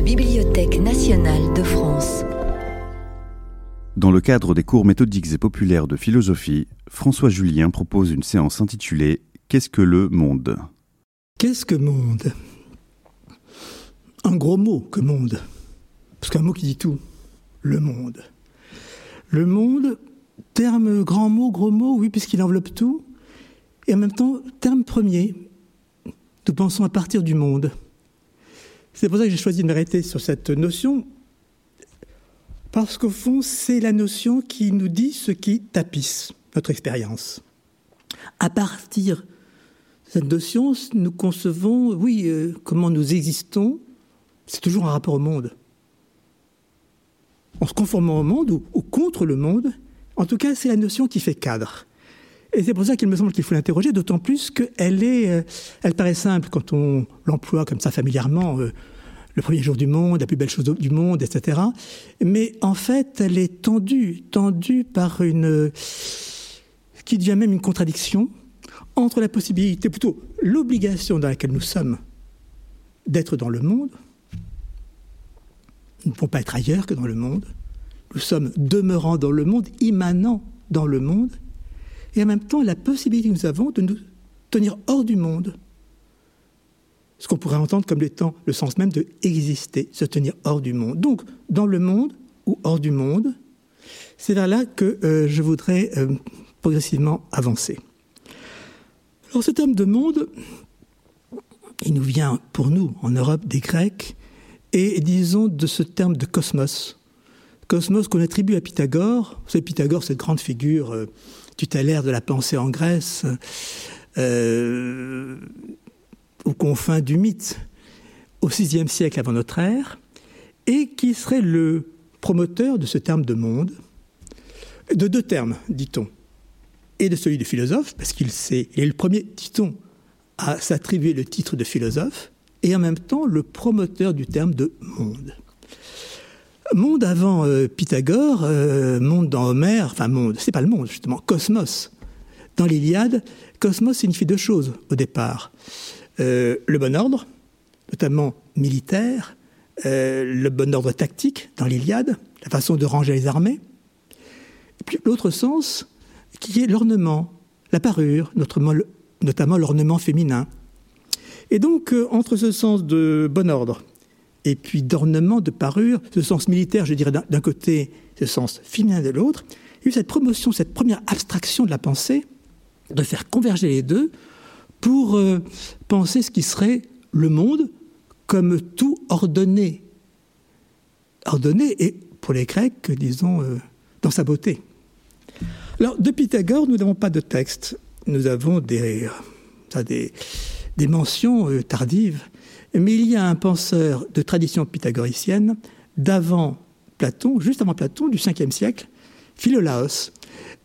la Bibliothèque nationale de France. Dans le cadre des cours méthodiques et populaires de philosophie, François Julien propose une séance intitulée Qu'est-ce que le monde? Qu'est-ce que monde? Un gros mot que monde. Parce qu'un mot qui dit tout. Le monde. Le monde, terme grand mot, gros mot, oui, puisqu'il enveloppe tout. Et en même temps, terme premier. Nous pensons à partir du monde. C'est pour ça que j'ai choisi de m'arrêter sur cette notion, parce qu'au fond, c'est la notion qui nous dit ce qui tapisse notre expérience. À partir de cette notion, nous concevons, oui, euh, comment nous existons, c'est toujours un rapport au monde. En se conformant au monde ou, ou contre le monde, en tout cas, c'est la notion qui fait cadre. Et c'est pour ça qu'il me semble qu'il faut l'interroger, d'autant plus qu'elle est, euh, elle paraît simple quand on l'emploie comme ça familièrement, euh, le premier jour du monde, la plus belle chose du monde, etc. Mais en fait, elle est tendue, tendue par une, euh, qui devient même une contradiction entre la possibilité, plutôt l'obligation dans laquelle nous sommes d'être dans le monde. Nous ne pouvons pas être ailleurs que dans le monde. Nous sommes demeurant dans le monde, immanents dans le monde et en même temps la possibilité que nous avons de nous tenir hors du monde. Ce qu'on pourrait entendre comme étant le sens même de exister, se tenir hors du monde. Donc, dans le monde ou hors du monde, c'est vers là que euh, je voudrais euh, progressivement avancer. Alors, ce terme de monde, il nous vient pour nous, en Europe, des Grecs, et disons de ce terme de cosmos. Cosmos qu'on attribue à Pythagore. C'est Pythagore, cette grande figure. Euh, tutélaire de la pensée en Grèce, euh, aux confins du mythe, au VIe siècle avant notre ère, et qui serait le promoteur de ce terme de monde, de deux termes, dit-on, et de celui de philosophe, parce qu'il est, est le premier, dit-on, à s'attribuer le titre de philosophe, et en même temps le promoteur du terme de monde. Monde avant euh, Pythagore, euh, monde dans Homère, enfin monde, c'est pas le monde justement, cosmos. Dans l'Iliade, cosmos signifie deux choses au départ. Euh, le bon ordre, notamment militaire, le bon ordre tactique dans l'Iliade, la façon de ranger les armées. Et puis l'autre sens, qui est l'ornement, la parure, notamment l'ornement féminin. Et donc, entre ce sens de bon ordre et puis d'ornement, de parure, ce sens militaire, je dirais d'un côté, ce sens féminin de l'autre. Il y a eu cette promotion, cette première abstraction de la pensée, de faire converger les deux pour euh, penser ce qui serait le monde comme tout ordonné. Ordonné, et pour les Grecs, disons, euh, dans sa beauté. Alors, de Pythagore, nous n'avons pas de texte. Nous avons des, euh, des, des mentions tardives mais il y a un penseur de tradition pythagoricienne d'avant Platon, juste avant Platon, du 5e siècle, Philolaos,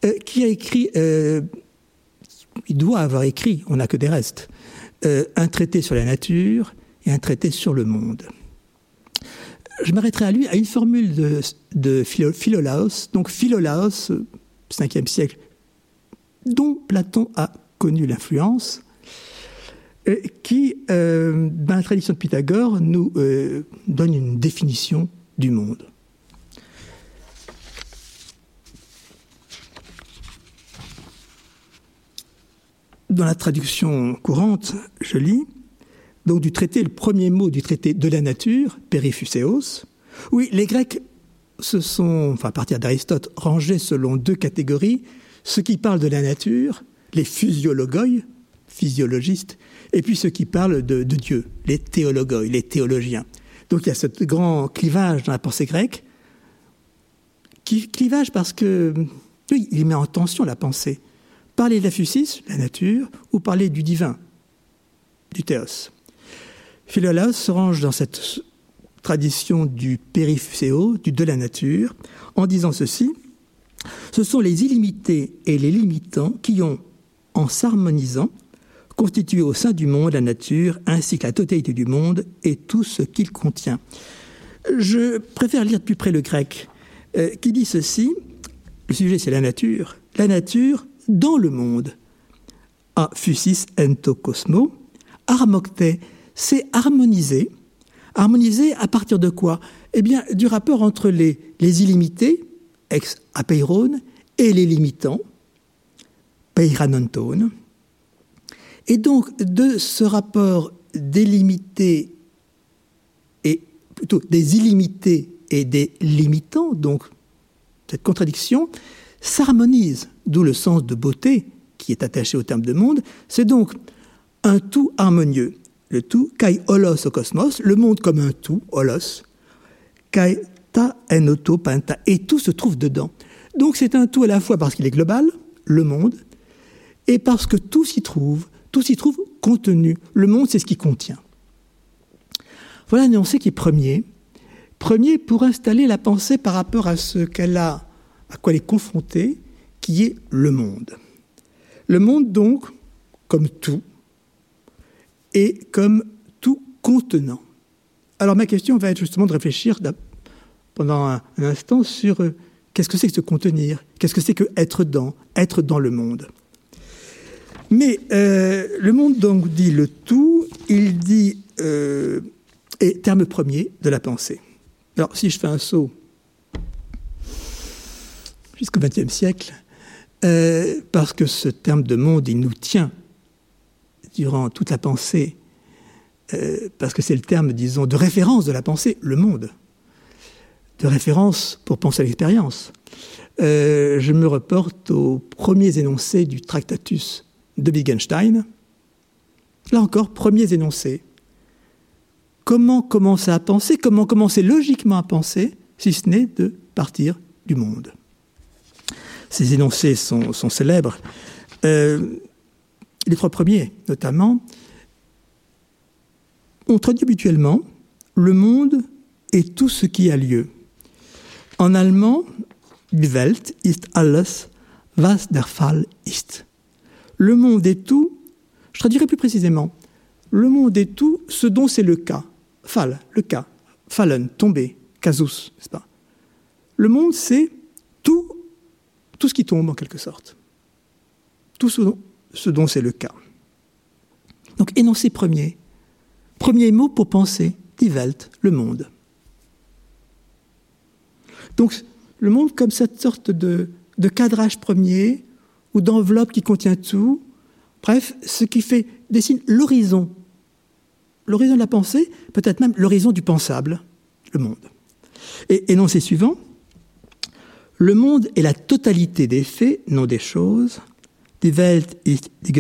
euh, qui a écrit, euh, il doit avoir écrit, on n'a que des restes, euh, un traité sur la nature et un traité sur le monde. Je m'arrêterai à lui, à une formule de, Philolaos, donc Philolaos, 5e siècle, dont Platon a connu l'influence, qui, euh, dans la tradition de Pythagore, nous euh, donne une définition du monde. Dans la traduction courante, je lis, donc du traité, le premier mot du traité de la nature, périphuséos. Oui, les Grecs se sont, enfin à partir d'Aristote, rangés selon deux catégories, ceux qui parlent de la nature, les physiologoi, physiologistes, et puis ceux qui parlent de, Dieu, les théologoi, les théologiens. Donc il y a ce grand clivage dans la pensée grecque, clivage parce que, oui, il met en tension la pensée. Parler de la fusis, la nature, ou parler du divin, du théos. Philolaos se range dans cette tradition du périphéo, du de la nature, en disant ceci ce sont les illimités et les limitants qui ont, en s'harmonisant, constitué au sein du monde la nature, ainsi que la totalité du monde et tout ce qu'il contient. Je préfère lire de plus près le grec, euh, qui dit ceci, le sujet c'est la nature, la nature dans le monde. A fusis ento cosmo, harmocte, c'est harmoniser, Harmoniser à partir de quoi? Eh bien, du rapport entre les, les illimités, ex apeiron, et les limitants, peiranonton. Et donc, de ce rapport délimité et plutôt des illimités et des limitants, donc cette contradiction, s'harmonise, d'où le sens de beauté qui est attaché au terme de monde. C'est donc un tout harmonieux. Le tout, kai holos au cosmos, le monde comme un tout, holos, kai ta enoto panta, et tout se trouve dedans. Donc c'est un tout à la fois parce qu'il est global, le monde, et parce que tout s'y trouve, tout s'y trouve contenu. Le monde, c'est ce qui contient. Voilà un énoncé qui est premier. Premier pour installer la pensée par rapport à ce qu'elle a, à quoi elle est confrontée, qui est le monde. Le monde, donc, comme tout, et comme tout contenant. Alors ma question va être justement de réfléchir pendant un, instant sur euh, qu'est-ce que c'est que se contenir, qu'est-ce que c'est que être dans, être dans le monde? Mais euh, le monde donc dit le tout, il dit euh, est terme premier de la pensée. Alors si je fais un saut jusqu'au XXe siècle, euh, parce que ce terme de monde, il nous tient durant toute la pensée, parce que c'est le terme, disons, de référence de la pensée, le monde, de référence pour penser à l'expérience. Je me reporte aux premiers énoncés du Tractatus de Wittgenstein. Là encore, premiers énoncés. Comment commencer à penser Comment commencer logiquement à penser, si ce n'est de partir du monde? Ces énoncés sont, célèbres. Euh, les trois premiers, notamment, on traduit habituellement le monde est tout ce qui a lieu. En allemand, die Welt ist alles, was der Fall ist. Le monde est tout, je traduirai plus précisément, le monde est tout ce dont c'est le cas. Fall, le cas. Fallen, tomber, casus, n'est-ce pas? Le monde, c'est tout, tout ce qui tombe en quelque sorte. Tout ce dont, ce dont c'est le cas. Donc, énoncé premier. Premier mot pour penser, die Welt, le monde. Donc, le monde comme cette sorte de, de cadrage premier ou d'enveloppe qui contient tout. Bref, ce qui fait dessine l'horizon. L'horizon de la pensée, peut-être même l'horizon du pensable, le monde. Et énoncé suivant, le monde est la totalité des faits, non des choses. Die Welt ist die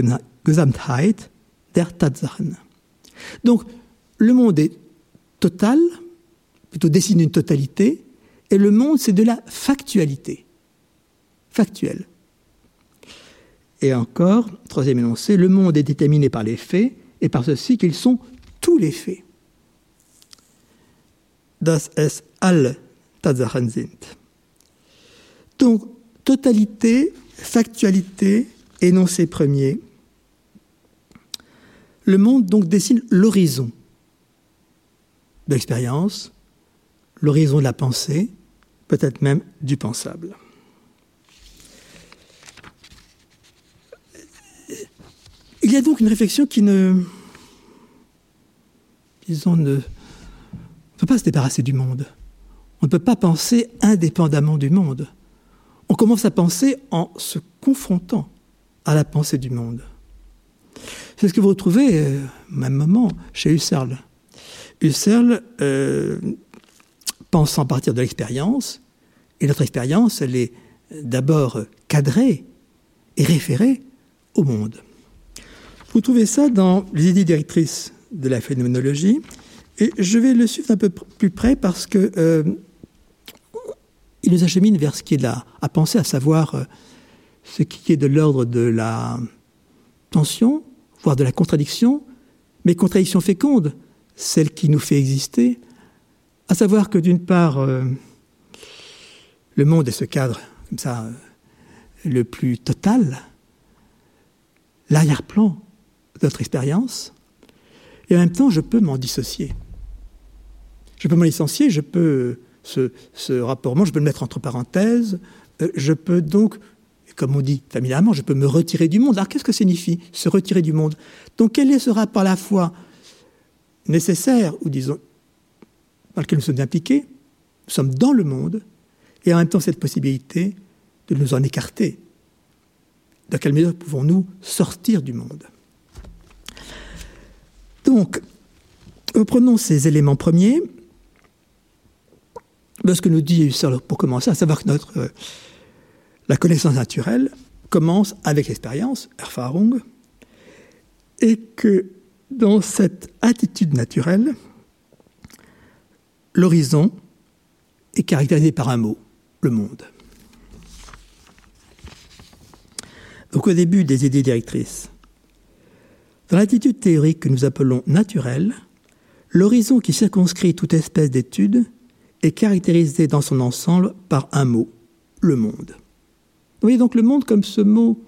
Gesamtheit der Tatsachen. Donc, le monde est total, plutôt dessine une totalité, et le monde, c'est de la factualité. Factuel. Et encore, troisième énoncé, le monde est déterminé par les faits et par ceci qu'ils sont tous les faits. Das es alle Tatsachen sind. Donc, totalité, factualité, énoncé premier. Le monde donc dessine l'horizon de l'expérience, l'horizon de la pensée, peut-être même du pensable. Il y a donc une réflexion qui ne, disons, ne peut pas se débarrasser du monde. On ne peut pas penser indépendamment du monde. On commence à penser en se confrontant à la pensée du monde. C'est ce que vous retrouvez euh, même moment chez Husserl. Husserl, euh, pensant à partir de l'expérience, et notre expérience, elle est d'abord cadrée et référée au monde. Vous trouvez ça dans les idées directrices de la phénoménologie, et je vais le suivre un peu plus près parce que euh, il nous achemine vers ce qui est à penser, à savoir euh, ce qui est de l'ordre de la tension, voire de la contradiction, mais contradiction féconde, celle qui nous fait exister, à savoir que d'une part, euh, le monde est ce cadre, comme ça, le plus total, l'arrière-plan notre expérience, et en même temps, je peux m'en dissocier. Je peux m'en licencier, je peux, ce, rapport, je peux le mettre entre parenthèses, euh, je peux donc, comme on dit familièrement, je peux me retirer du monde. Alors qu'est-ce que signifie se retirer du monde? Donc quel est ce rapport à la fois nécessaire, ou disons dans lequel nous sommes impliqués, nous sommes dans le monde, et en même temps cette possibilité de nous en écarter? Dans quelle mesure pouvons-nous sortir du monde? Donc, prenons ces éléments premiers. Ce que nous dit pour commencer, à savoir que notre, euh, la connaissance naturelle commence avec l'expérience, Erfahrung, et que dans cette attitude naturelle, l'horizon est caractérisé par un mot, le monde. Donc au début des idées directrices, dans l'attitude théorique que nous appelons naturelle, l'horizon qui circonscrit toute espèce d'étude est caractérisé dans son ensemble par un mot, le monde. Vous voyez donc le monde comme ce mot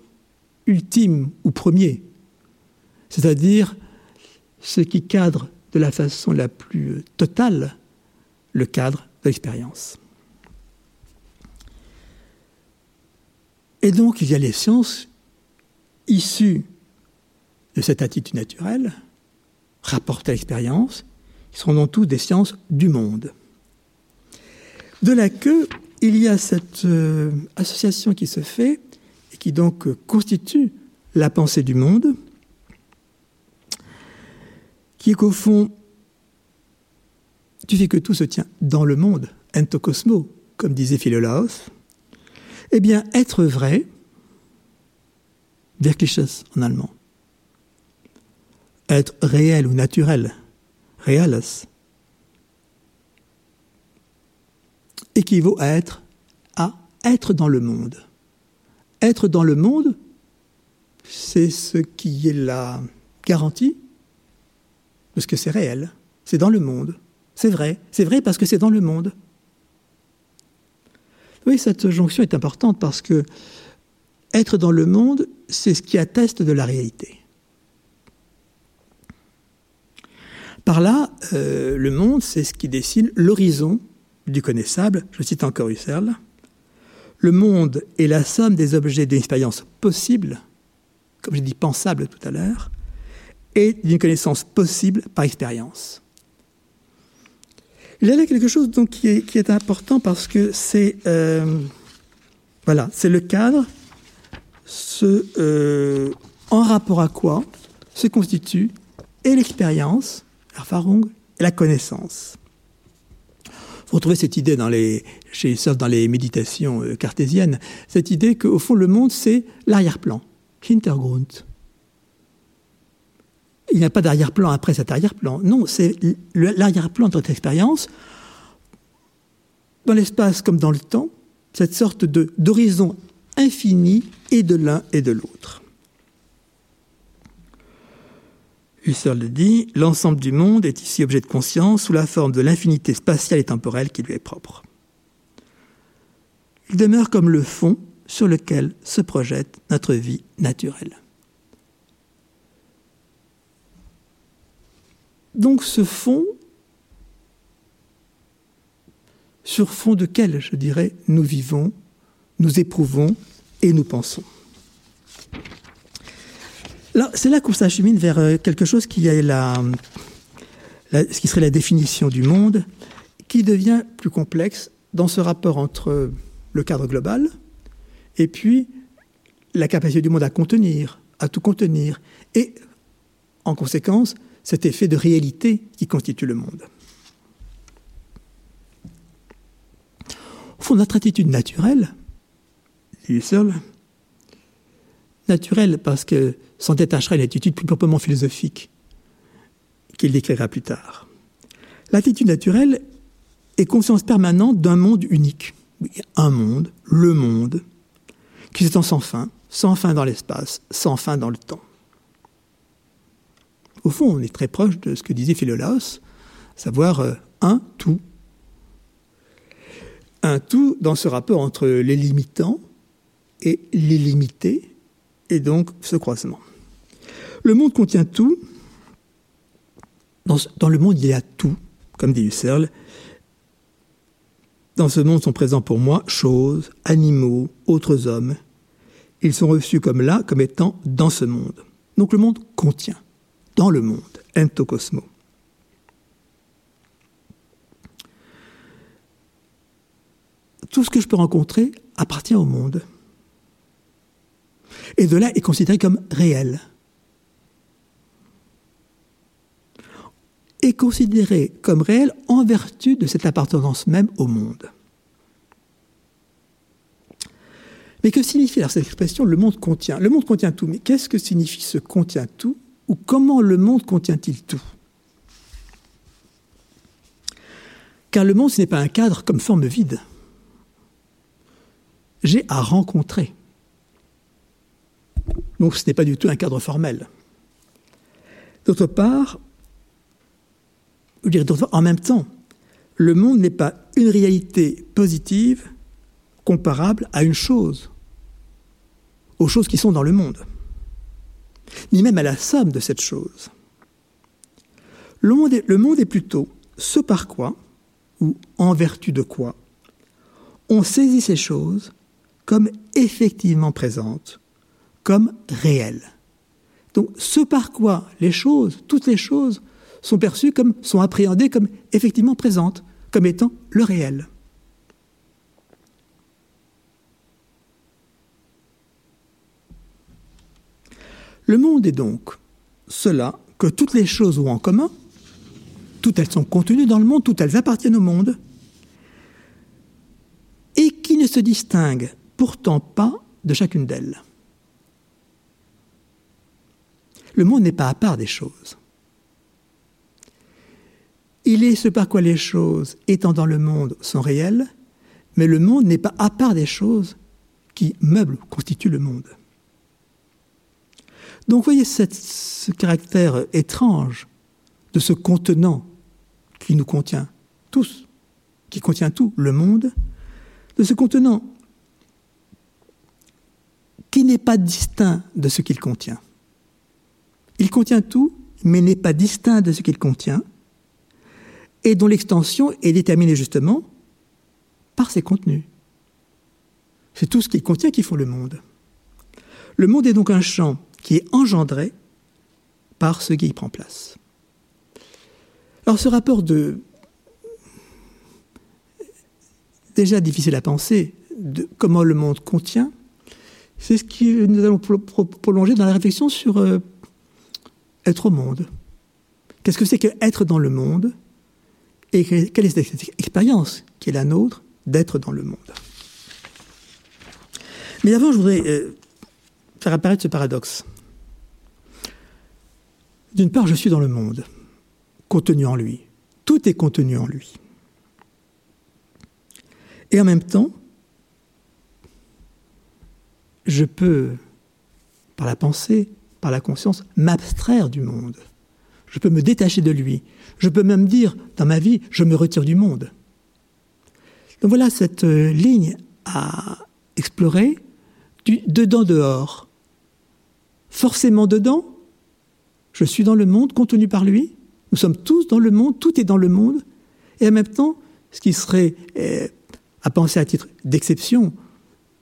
ultime ou premier, c'est-à-dire ce qui cadre de la façon la plus totale le cadre de l'expérience. Et donc il y a les sciences issues de cette attitude naturelle, rapportées à l'expérience, qui seront donc toutes des sciences du monde. De là que il y a cette euh, association qui se fait et qui donc constitue la pensée du monde, qui est qu'au fond, tu sais que tout se tient dans le monde, entocosmo, comme disait Philolaos, eh bien, être vrai, Wirkliches en allemand, être réel ou naturel, reales, équivaut à être à être dans le monde. Être dans le monde, c'est ce qui est la garantie parce que c'est réel, c'est dans le monde. C'est vrai, c'est vrai parce que c'est dans le monde. Oui, cette jonction est importante parce que être dans le monde, c'est ce qui atteste de la réalité. Par là, euh, le monde, c'est ce qui dessine l'horizon du connaissable. Je cite encore Husserl. Le monde est la somme des objets d'une expérience possible, comme j'ai dit pensable tout à l'heure, et d'une connaissance possible par expérience. Il y a là quelque chose donc, qui, est, important parce que c'est euh, voilà, c'est le cadre ce, euh, en rapport à quoi se constitue et l'expérience, et la connaissance. Vous retrouvez cette idée dans les, chez dans les méditations euh, cartésiennes, cette idée qu'au fond le monde c'est l'arrière-plan, Hintergrund il n'y a pas d'arrière-plan après cet arrière-plan. Non, c'est l'arrière-plan de notre expérience, dans l'espace comme dans le temps, cette sorte d'horizon infini et de l'un et de l'autre. Husserl le dit, l'ensemble du monde est ici objet de conscience sous la forme de l'infinité spatiale et temporelle qui lui est propre. Il demeure comme le fond sur lequel se projette notre vie naturelle. Donc ce fond, sur fond de quel, je dirais, nous vivons, nous éprouvons et nous pensons. C'est là qu'on s'achemine vers euh, quelque chose qui est la, serait la définition du monde, qui devient plus complexe dans ce rapport entre le cadre global et puis la capacité du monde à contenir, à tout contenir, et en conséquence cet effet de réalité qui constitue le monde. Au fond, notre attitude naturelle, dit seul, naturelle parce que s'en détachera une attitude plus proprement philosophique qu'il décrira plus tard. L'attitude naturelle est conscience permanente d'un monde unique. Un monde, le monde, qui s'étend sans fin, sans fin dans l'espace, sans fin dans le temps. Au fond, on est très proche de ce que disait Philolaos, savoir euh, un tout. Un tout dans ce rapport entre les limitants et l'illimité, et donc ce croisement. Le monde contient tout. Dans, le monde, il y a tout, comme dit Husserl. Dans ce monde sont présents pour moi choses, animaux, autres hommes. Ils sont reçus comme là, comme étant dans ce monde. Donc le monde contient dans le monde, entocosmo. tout ce que je peux rencontrer appartient au monde. Et de là est considéré comme réel. Est considéré comme réel en vertu de cette appartenance même au monde. Mais que signifie alors cette expression le monde contient? Le monde contient tout, mais qu'est-ce que signifie ce contient tout? Ou comment le monde contient-il tout? Car le monde, ce n'est pas un cadre comme forme vide. J'ai à rencontrer. Donc ce n'est pas du tout un cadre formel. D'autre part, en même temps, le monde n'est pas une réalité positive comparable à une chose, aux choses qui sont dans le monde, ni même à la somme de cette chose. Le monde est, le monde est plutôt ce par quoi, ou en vertu de quoi, on saisit ces choses comme effectivement présentes, comme réelles. Donc ce par quoi les choses, toutes les choses, sont perçues comme, sont appréhendées comme effectivement présentes, comme étant le réel. Le monde est donc cela que toutes les choses ont en commun, toutes elles sont contenues dans le monde, toutes elles appartiennent au monde, et qui ne se distinguent pourtant pas de chacune d'elles. Le monde n'est pas à part des choses. Il est ce par quoi les choses, étant dans le monde, sont réelles, mais le monde n'est pas à part des choses qui meublent, constituent le monde. Donc voyez ce caractère étrange de ce contenant qui nous contient tous, qui contient tout, le monde, de ce contenant qui n'est pas distinct de ce qu'il contient. Il contient tout, mais n'est pas distinct de ce qu'il contient, et dont l'extension est déterminée justement par ses contenus. C'est tout ce qu'il contient qui font le monde. Le monde est donc un champ qui est engendré par ce qui y prend place. Alors ce rapport de déjà difficile à penser de comment le monde contient, c'est ce que nous allons prolonger dans la réflexion sur euh, être au monde. Qu'est-ce que c'est que être dans le monde Et quelle est cette expérience qui est la nôtre d'être dans le monde? Mais avant, je voudrais euh, faire apparaître ce paradoxe. D'une part, je suis dans le monde, contenu en lui. Tout est contenu en lui. Et en même temps, je peux, par la pensée, la conscience, m'abstraire du monde. Je peux me détacher de lui. Je peux même dire, dans ma vie, je me retire du monde. Donc voilà cette euh, ligne à explorer du dedans-dehors. Forcément dedans, je suis dans le monde contenu par lui. Nous sommes tous dans le monde, tout est dans le monde. Et en même temps, ce qui serait euh, à penser à titre d'exception,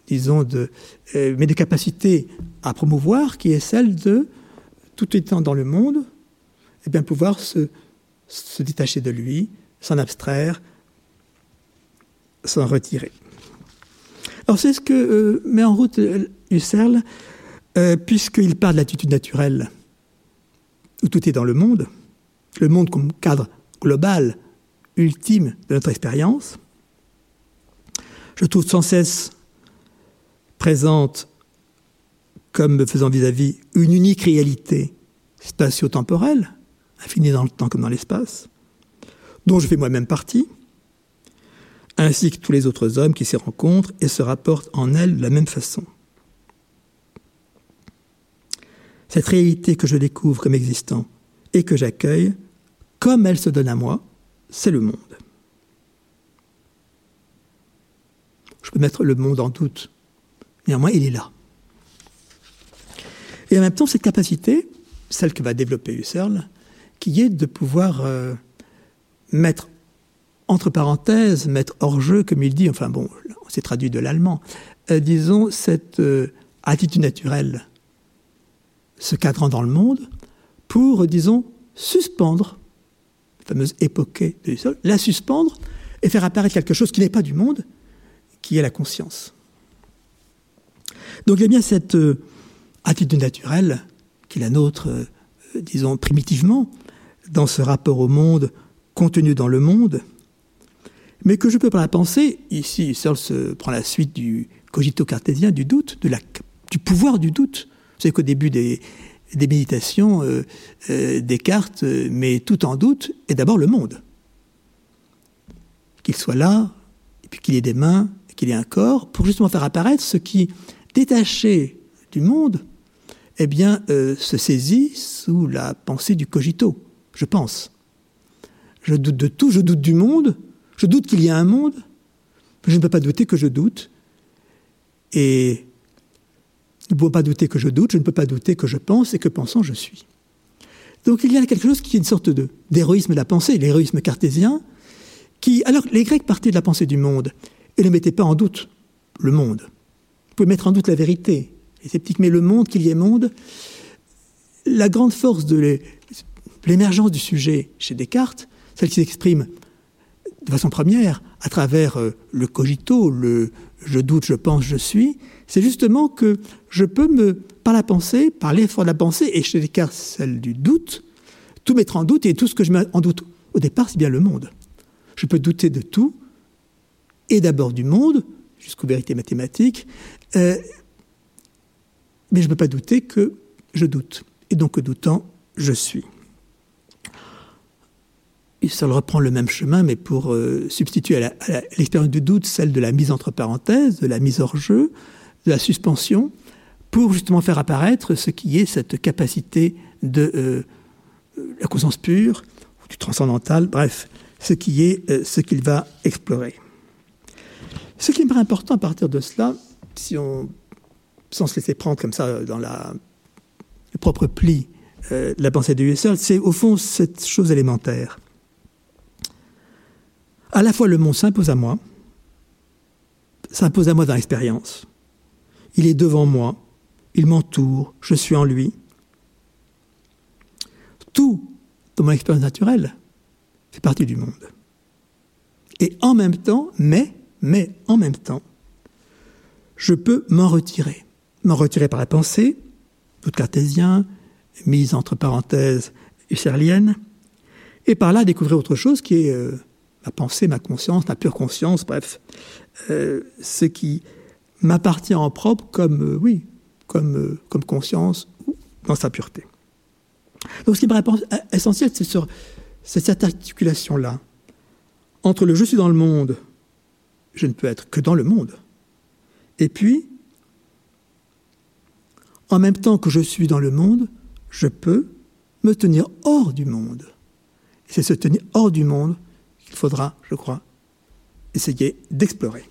disons, de, euh, mais de capacité à promouvoir, qui est celle de, tout étant dans le monde, eh bien, pouvoir se, détacher de lui, s'en abstraire, s'en retirer. Alors c'est ce que euh, met en route Husserl, puisqu'il parle de l'attitude naturelle où tout est dans le monde, le monde comme cadre global, ultime de notre expérience, je trouve sans cesse présente comme me faisant vis-à-vis une unique réalité spatio-temporelle, infinie dans le temps comme dans l'espace, dont je fais moi-même partie, ainsi que tous les autres hommes qui s'y rencontrent et se rapportent en elle de la même façon. cette réalité que je découvre comme existant et que j'accueille, comme elle se donne à moi, c'est le monde. Je peux mettre le monde en doute. Néanmoins, il est là. Et en même temps, cette capacité, celle que va développer Husserl, qui est de pouvoir euh, mettre entre parenthèses, mettre hors jeu, comme il dit, enfin bon, c'est traduit de l'allemand, euh, disons, cette euh, attitude naturelle ce cadran dans le monde pour, disons, suspendre, la fameuse époque du sol, la suspendre et faire apparaître quelque chose qui n'est pas du monde, qui est la conscience. Donc il y a bien cette attitude naturelle qui est la nôtre, euh, disons primitivement, dans ce rapport au monde contenu dans le monde, mais que je peux par la pensée, ici Searle se prend la suite du cogito cartésien, du doute, du pouvoir du doute. Vous savez qu'au début des, méditations, euh, euh, Descartes met tout en doute, et d'abord le monde. Qu'il soit là, et puis qu'il ait des mains, qu'il ait un corps, pour justement faire apparaître ce qui, détaché du monde, eh bien, euh, se saisit sous la pensée du cogito, je pense. Je doute de tout, je doute du monde, je doute qu'il y a un monde, mais je ne peux pas douter que je doute. Et ne pouvons pas douter que je doute, je ne peux pas douter que je pense et que pensant je suis. Donc il y a quelque chose qui est une sorte d'héroïsme de la pensée, l'héroïsme cartésien, qui, alors les Grecs partaient de la pensée du monde et ne mettaient pas en doute le monde. Vous pouvez mettre en doute la vérité, mais le monde, qu'il y ait monde, la grande force de l'émergence du sujet chez Descartes, celle qui s'exprime de façon première à travers euh, le cogito, le je doute, je pense, je suis, c'est justement que je peux me, par la pensée, par l'effort de la pensée, et chez Descartes celle du doute, tout mettre en doute, et tout ce que je mets en doute au départ, c'est bien le monde. Je peux douter de tout, et d'abord du monde, jusqu'aux vérités mathématiques, euh, mais je ne peux pas douter que je doute. Et donc, doutant, je suis. Ça reprend le même chemin, mais pour euh, substituer à l'expérience du doute celle de la mise entre parenthèses, de la mise hors jeu, de la suspension, pour justement faire apparaître ce qui est cette capacité de euh, la conscience pure, du transcendantal, bref, ce qui est euh, ce qu'il va explorer. Ce qui me paraît important à partir de cela, si on, sans se laisser prendre comme ça dans le propre pli euh, de la pensée de Husserl, c'est au fond cette chose élémentaire. À la fois le monde s'impose à moi, s'impose à moi dans l'expérience, il est devant moi, il m'entoure, je suis en lui. Tout dans mon expérience naturelle fait partie du monde. Et en même temps, mais, mais en même temps, je peux m'en retirer. M'en retirer par la pensée, tout cartésien, mise entre parenthèses husserlienne, et par là découvrir autre chose qui est euh, ma pensée, ma conscience, ma pure conscience, bref, euh, ce qui m'appartient en propre comme, euh, oui, comme, comme conscience dans sa pureté. Donc ce qui me paraît essentiel, c'est sur cette articulation-là entre le je suis dans le monde, je ne peux être que dans le monde, et puis, en même temps que je suis dans le monde, je peux me tenir hors du monde. C'est se tenir hors du monde qu'il faudra, je crois, essayer d'explorer.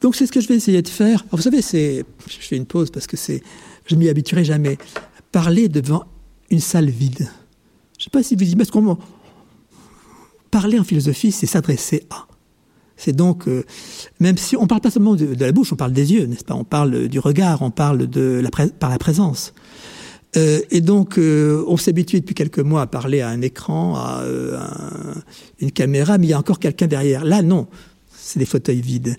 Donc c'est ce que je vais essayer de faire. vous savez, c'est, je fais une pause parce que c'est, je m'y habituerai jamais. Parler devant une salle vide. Je ne sais pas si vous imaginez, parce qu'on parler en philosophie, c'est s'adresser à. C'est donc, euh, même si on parle pas seulement de, la bouche, on parle des yeux, n'est-ce pas? On parle du regard, on parle par la présence. Euh, et donc, euh, on s'habitue depuis quelques mois à parler à un écran, à, une caméra, mais il y a encore quelqu'un derrière. Là, non, c'est des fauteuils vides.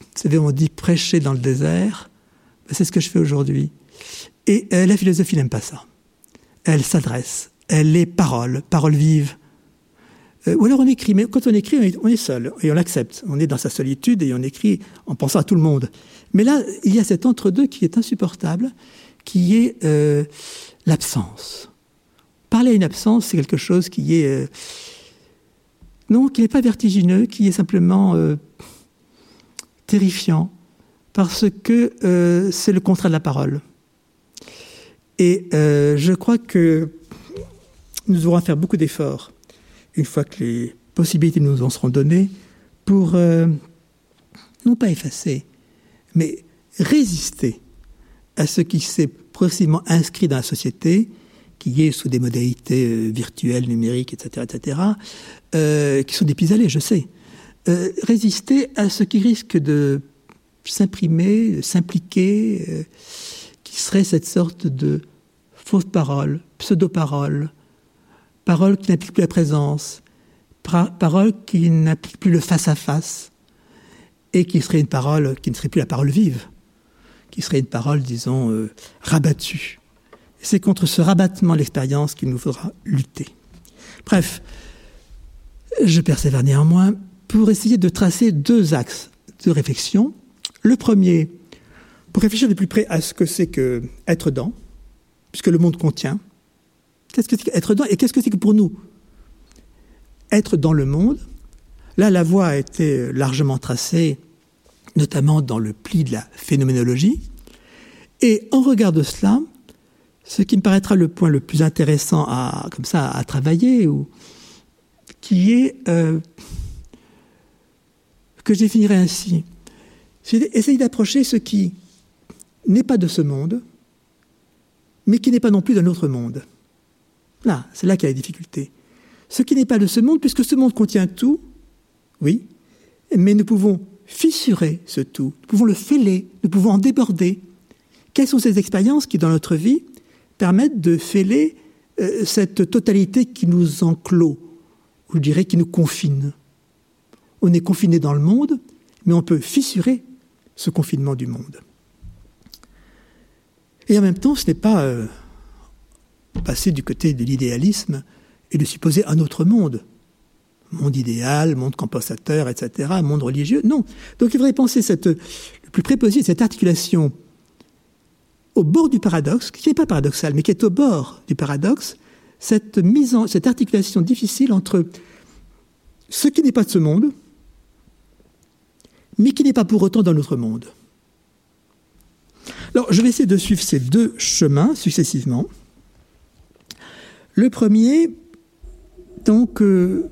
Vous savez, on dit prêcher dans le désert. Ben, c'est ce que je fais aujourd'hui. Et la philosophie n'aime pas ça. Elle s'adresse. Elle est parole, parole vive. Euh, ou alors on écrit, mais quand on écrit, on est, seul et on l'accepte. On est dans sa solitude et on écrit en pensant à tout le monde. Mais là, il y a cet entre-deux qui est insupportable, qui est euh, l'absence. Parler à une absence, c'est quelque chose qui est non, qui n'est pas vertigineux, qui est simplement terrifiant parce que euh, c'est le contrat de la parole. Et euh, je crois que nous à faire beaucoup d'efforts une fois que les possibilités nous en seront données pour euh, non pas effacer, mais résister à ce qui s'est progressivement inscrit dans la société, qui est sous des modalités virtuelles, numériques, etc., etc., qui sont des pis-aller, je sais, euh, résister à ce qui risque de s'imprimer, s'impliquer, euh, qui serait cette sorte de fausse parole, pseudo-parole, parole qui n'implique plus la présence, parole qui n'implique plus le face-à-face et qui serait une parole qui ne serait plus la parole vive, qui serait une parole, disons, euh, rabattue. C'est contre ce rabattement de l'expérience qu'il nous faudra lutter. Bref, je persévère néanmoins pour essayer de tracer deux axes de réflexion. Le premier, pour réfléchir de plus près à ce que c'est que être dans, puisque le monde contient. Qu'est-ce que c'est qu'être dans et qu'est-ce que c'est que pour nous? Être dans le monde Là, la voie a été largement tracée, notamment dans le pli de la phénoménologie. Et en regard de cela, ce qui me paraîtra le point le plus intéressant à, comme ça, à travailler, ou, qui est euh, que je définirais ainsi, c'est essayer d'approcher ce qui n'est pas de ce monde, mais qui n'est pas non plus d'un autre monde. Là, c'est là qu'il y a la difficulté. Ce qui n'est pas de ce monde, puisque ce monde contient tout, oui, mais nous pouvons fissurer ce tout, nous pouvons le fêler, nous pouvons en déborder. Quelles sont ces expériences qui, dans notre vie, permettent de fêler euh, cette totalité qui nous enclôt, ou je dirais qui nous confine? On est confiné dans le monde, mais on peut fissurer ce confinement du monde. Et en même temps, ce n'est pas euh, passer du côté de l'idéalisme et de supposer un autre monde. Monde idéal, monde compensateur, etc., monde religieux. Non. Donc il faudrait penser cette, le plus possible cette articulation au bord du paradoxe, qui n'est pas paradoxal, mais qui est au bord du paradoxe, cette, mise en, cette articulation difficile entre ce qui n'est pas de ce monde, mais qui n'est pas pour autant dans notre monde. Alors, je vais essayer de suivre ces deux chemins successivement. Le premier, donc, euh,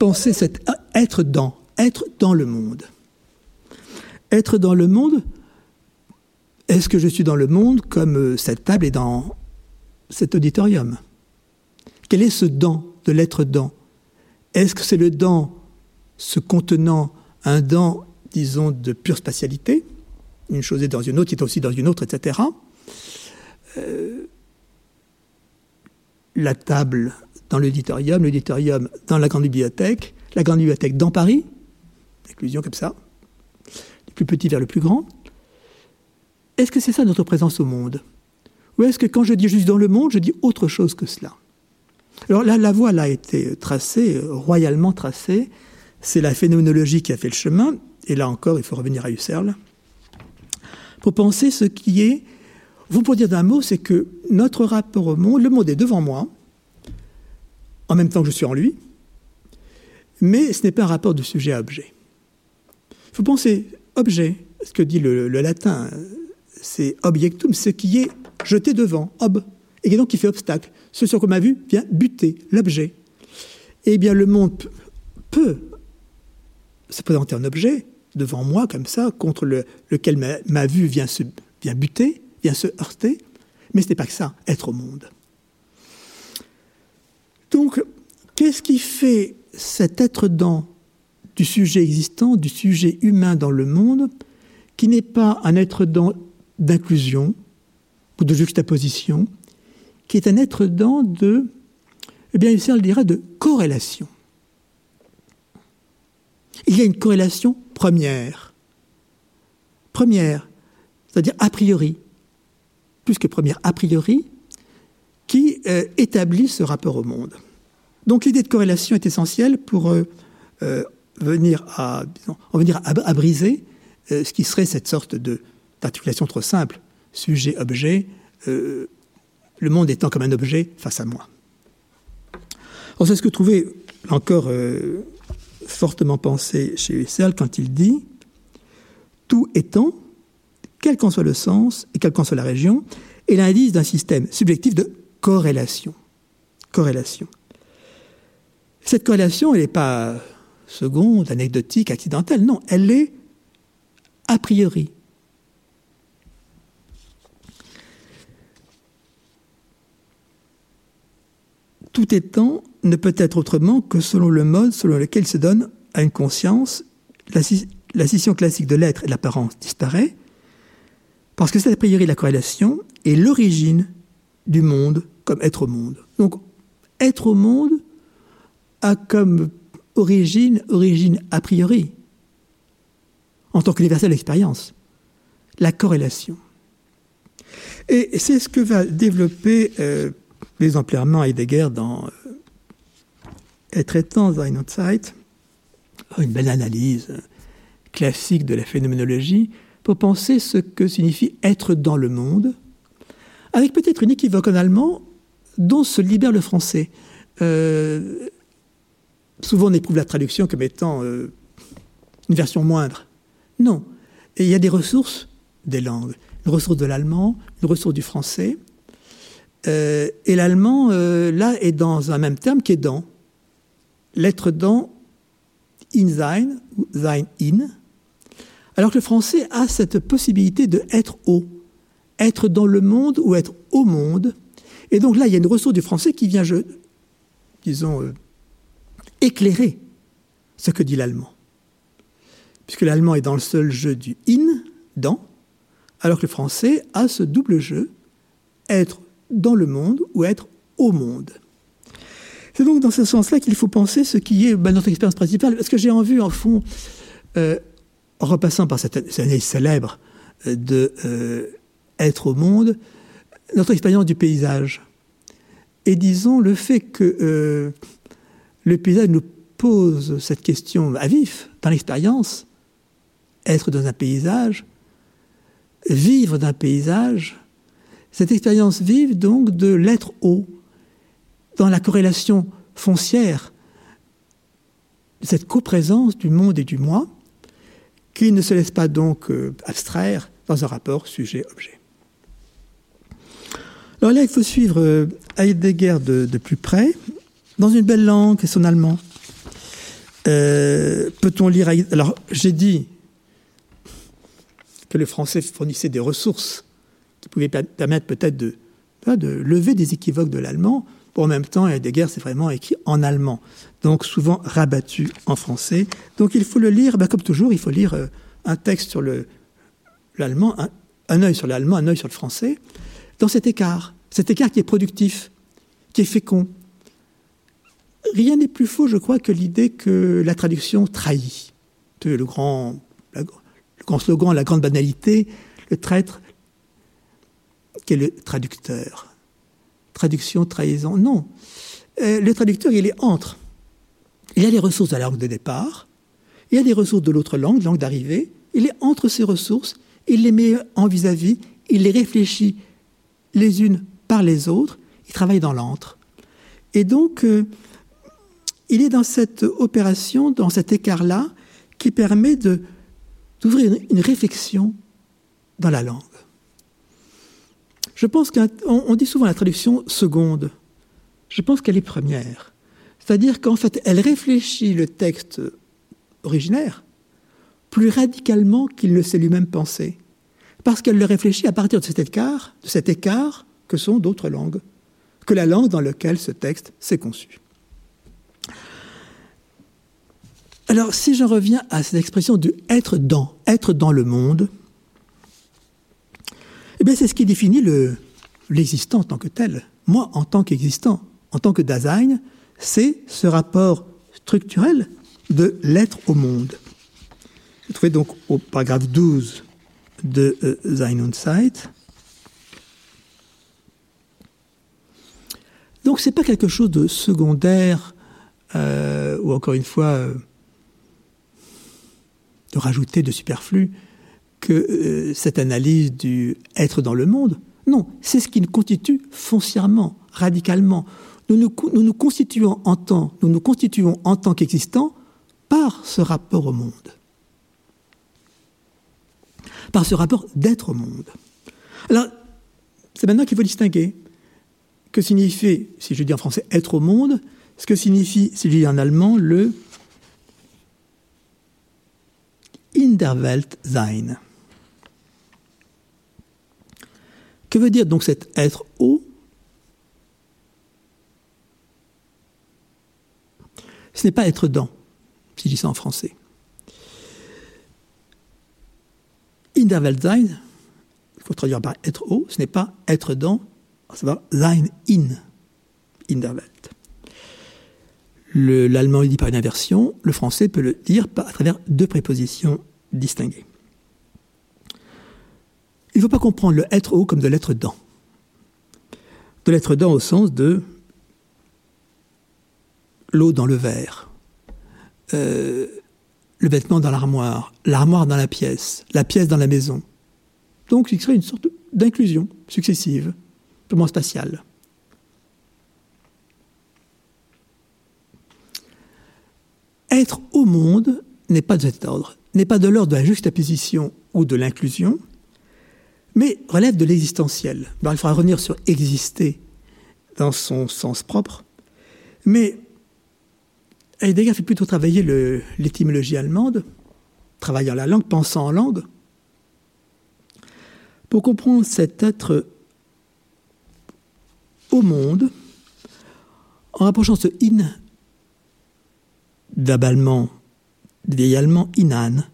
penser cet être dans, être dans le monde. Être dans le monde, est-ce que je suis dans le monde comme euh, cette table est dans cet auditorium? Quel est ce dans de l'être dans? Est-ce que c'est le dans se contenant un dent, disons, de pure spatialité, une chose est dans une autre, qui est aussi dans une autre, etc. la table dans l'auditorium, l'auditorium dans la grande bibliothèque, la grande bibliothèque dans Paris, inclusion comme ça, du plus petit vers le plus grand. Est-ce que c'est ça notre présence au monde? Ou est-ce que quand je dis juste dans le monde, je dis autre chose que cela? Alors là, la voie a été tracée, royalement tracée, c'est la phénoménologie qui a fait le chemin, et là encore, il faut revenir à Husserl, pour penser ce qui est, vous pour dire d'un mot, c'est que notre rapport au monde, le monde est devant moi, en même temps que je suis en lui, mais ce n'est pas un rapport de sujet à objet. Il faut penser objet, ce que dit le, latin, c'est objectum, ce qui est jeté devant, ob, et donc qui fait obstacle. Ce sur quoi ma vue vient buter l'objet. Eh bien, le monde peut se présenter un objet devant moi, comme ça, contre lequel ma, vue vient, se, vient buter, se heurter. Mais ce n'est pas que ça, être au monde. Donc, qu'est-ce qui fait cet être dans du sujet existant, du sujet humain dans le monde, qui n'est pas un être dans d'inclusion ou de juxtaposition, qui est un être dans de, eh bien, Husserl dirait de corrélation. Il y a une corrélation première. Première, c'est-à-dire a priori, plus que première, a priori, qui euh, établit ce rapport au monde. Donc l'idée de corrélation est essentielle pour euh, euh, venir, à, en venir à, briser ce qui serait cette sorte d'articulation trop simple, sujet-objet, le monde étant comme un objet face à moi. C'est ce que trouvait encore fortement pensé chez Husserl quand il dit Tout étant, quel qu'en soit le sens et quelle qu'en soit la région, est l'indice d'un système subjectif de corrélation. Corrélation. Cette corrélation, elle n'est pas seconde, anecdotique, accidentelle, non, elle est a priori. Tout étant ne peut être autrement que selon le mode selon lequel se donne à une conscience la, scission classique de l'être et de l'apparence disparaît, parce que c'est a priori la corrélation est l'origine du monde comme être au monde. Donc, être au monde a comme origine, origine a priori, en tant qu'universelle expérience, la corrélation. Et c'est ce que va développer euh, Heidegger dans euh, traitant Sein und Zeit, une belle analyse classique de la phénoménologie, pour penser ce que signifie être dans le monde, avec peut-être une équivoque en allemand dont se libère le français. Euh, souvent on éprouve la traduction comme étant euh, une version moindre. Non. Il y a des ressources des langues. Une ressource de l'allemand, une ressource du français. Euh, et l'allemand, là, est dans un même terme qui est dans. L'être dans, in sein, ou sein in. Alors que le français a cette possibilité de être au. Être dans le monde ou être au monde. Et donc là, il y a une ressource du français qui vient, disons, euh, éclairer ce que dit l'allemand. Puisque l'allemand est dans le seul jeu du in, dans, alors que le français a ce double jeu, être dans le monde ou être au monde. C'est donc dans ce sens-là qu'il faut penser ce qui est ben, notre expérience principale, parce que j'ai en vue, en fond, euh, en repassant par cette, année célèbre euh, de être au monde, notre expérience du paysage. Et disons le fait que euh, le paysage nous pose cette question à vif dans l'expérience, être dans un paysage, vivre d'un paysage, cette expérience vive donc de l'être haut, dans la corrélation foncière, cette coprésence du monde et du moi, qui ne se laisse pas donc euh, abstraire dans un rapport sujet-objet. Alors là, il faut suivre euh, Heidegger de, plus près, dans une belle langue, et son allemand. Euh, peut-on lire Alors, j'ai dit que le français fournissait des ressources qui pouvaient permettre peut-être de, lever des équivoques de l'allemand. en même temps, Heidegger, c'est vraiment écrit en allemand, donc souvent rabattu en français. Donc il faut le lire, ben, comme toujours, il faut lire euh, un texte sur l'allemand, un, un œil sur l'allemand, un œil sur le français, dans cet écart. Cet écart qui est productif, qui est fécond. Rien n'est plus faux, je crois, que l'idée que la traduction trahit. Le grand, le grand slogan, la grande banalité, le traître qui est le traducteur. Traduction, trahison, non. Euh, le traducteur, il est entre. Il a les ressources de la langue de départ, il a les ressources de l'autre langue, langue d'arrivée, il est entre ces ressources, il les met en vis-à-vis, -vis, il les réfléchit les unes par les autres, il travaille dans l'antre. Et donc, euh, il est dans cette opération, dans cet écart-là, qui permet d'ouvrir une, réflexion dans la langue. Je pense qu'on dit souvent la traduction seconde. Je pense qu'elle est première. C'est-à-dire qu'en fait, elle réfléchit le texte originaire plus radicalement qu'il ne s'est lui-même pensé. Parce qu'elle le réfléchit à partir de cet écart, de cet écart que sont d'autres langues, que la langue dans laquelle ce texte s'est conçu. Alors, si je reviens à cette expression de être dans, être dans le monde, eh bien, c'est ce qui définit l'existant en tant que tel. Moi, en tant qu'existant, en tant que Dasein, c'est ce rapport structurel de l'être au monde. Je trouvais donc au paragraphe 12 de euh, Sein und Zeit, Donc c'est pas quelque chose de secondaire euh, ou encore une fois euh, de rajouter de superflu que euh, cette analyse du être dans le monde. Non, c'est ce qui nous constitue foncièrement, radicalement. Nous nous, nous, constituons en tant, nous nous constituons en tant qu'existants par ce rapport au monde, par ce rapport d'être au monde. Alors, c'est maintenant qu'il faut distinguer que signifie, si je dis en français être au monde, ce que signifie, si je dis en allemand, le in der Welt sein. Que veut dire donc cet être haut Ce n'est pas être dans, si je dis ça en français. In Welt sein, il faut traduire par être haut, ce n'est pas être dans, ça va sein in, in der Welt. L'allemand le dit par une inversion, le français peut le dire à travers deux prépositions distinguées. Il ne faut pas comprendre le être haut comme de l'être dans. De l'être dans au sens de l'eau dans le verre, euh, le vêtement dans l'armoire, l'armoire dans la pièce, la pièce dans la maison. Donc il serait une sorte d'inclusion successive, purement spatiale. Être au monde n'est pas de cet ordre, n'est pas de l'ordre de la juxtaposition ou de l'inclusion, mais relève de l'existentiel. il faudra revenir sur exister dans son sens propre, mais Heidegger fait plutôt travailler l'étymologie allemande, travaillant la langue, pensant en langue, pour comprendre cet être au monde, en rapprochant ce in d'allemand, vieil allemand inan,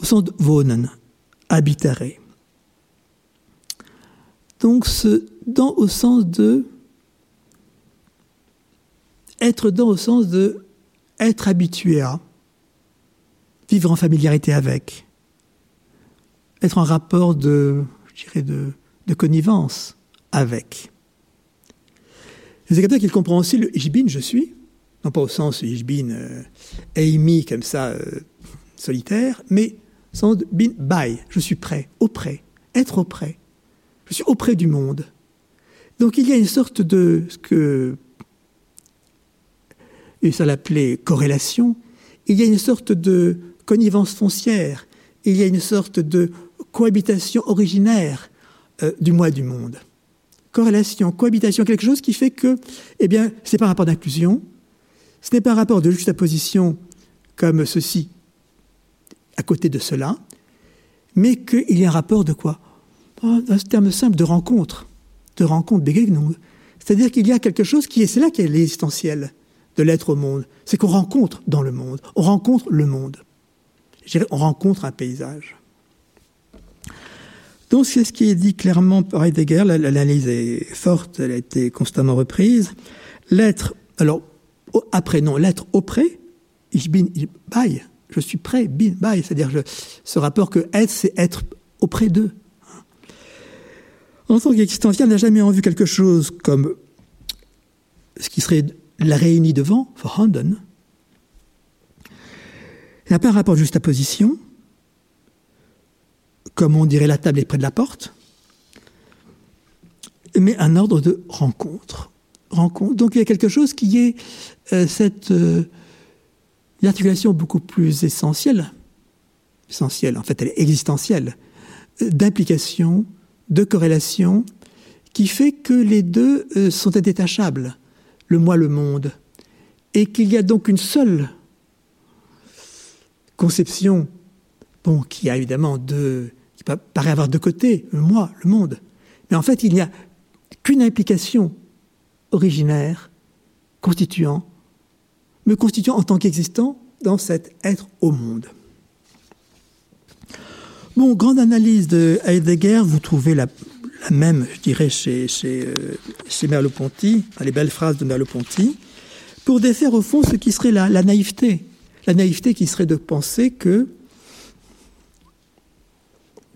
au sens de wohnen, habitare. Donc ce dans au sens de être dans au sens de être habitué à, vivre en familiarité avec, être en rapport de, je dirais, de, de connivence avec. C'est quelqu'un qui comprend aussi le ich je suis, non pas au sens ich bin euh, Amy comme ça, euh, solitaire, mais sens de bin by, je suis prêt, auprès, être auprès. Je suis auprès du monde. Donc il y a une sorte de ce que et ça l'appelait corrélation, il y a une sorte de connivence foncière, il y a une sorte de cohabitation originaire euh, du moi du monde. Corrélation, cohabitation, quelque chose qui fait que, eh bien, ce n'est pas un rapport d'inclusion, ce n'est pas un rapport de juxtaposition comme ceci à côté de cela, mais qu'il y a un rapport de quoi? Oh, Un terme simple de rencontre, de rencontre, Begegnung. C'est-à-dire qu'il y a quelque chose qui est, c'est là qui est l'existentiel de l'être au monde, c'est qu'on rencontre dans le monde, on rencontre le monde. On rencontre un paysage. Donc c'est ce qui est dit clairement par Heidegger, l'analyse est forte, elle a été constamment reprise. L'être, alors après non, l'être auprès, ich bin bei, je suis prêt, bin bei, c'est-à-dire ce rapport que être, c'est être auprès d'eux. En tant qu'existentiel, n'a jamais vu quelque chose comme ce qui serait la réunit devant, vorhanden, n'a pas un rapport de juxtaposition, comme on dirait la table est près de la porte, mais un ordre de rencontre. rencontre. Donc il y a quelque chose qui est euh, cette euh, articulation beaucoup plus essentielle, essentielle, en fait elle est existentielle, d'implication, de corrélation, qui fait que les deux euh, sont indétachables le moi, le monde, et qu'il y a donc une seule conception, bon, qui a évidemment deux, qui paraît avoir deux côtés, le moi, le monde, mais en fait il n'y a qu'une implication originaire, constituant, me constituant en tant qu'existant dans cet être au monde. Bon, grande analyse de Heidegger, vous trouvez la, même, je dirais, chez, chez, euh, chez Merleau-Ponty, les belles phrases de Merleau-Ponty, pour défaire au fond ce qui serait la, naïveté. La naïveté qui serait de penser que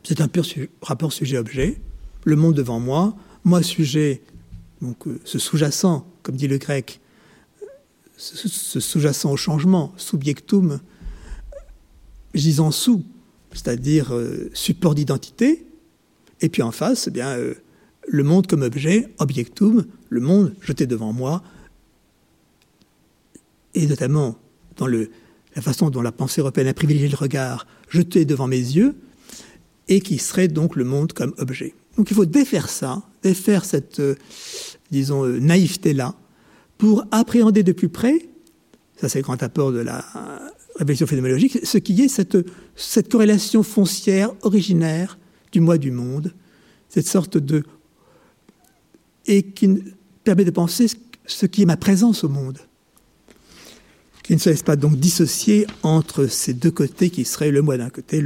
c'est un pur rapport sujet-objet, le monde devant moi, moi sujet, donc euh, ce sous-jacent, comme dit le grec, ce, sous-jacent au changement, subjectum, gisant sous, c'est-à-dire euh, support d'identité, et puis en face, eh bien, euh, le monde comme objet, objectum, le monde jeté devant moi, et notamment dans la façon dont la pensée européenne a privilégié le regard jeté devant mes yeux, et qui serait donc le monde comme objet. Donc il faut défaire ça, défaire cette, euh, disons, euh, naïveté-là, pour appréhender de plus près, ça c'est le grand apport de la réflexion phénoménologique, ce qui est cette corrélation foncière, originaire, du moi du monde, cette sorte de... et qui permet de penser ce qui est ma présence au monde, qui ne se laisse pas donc dissocier entre ces deux côtés qui seraient le moi d'un côté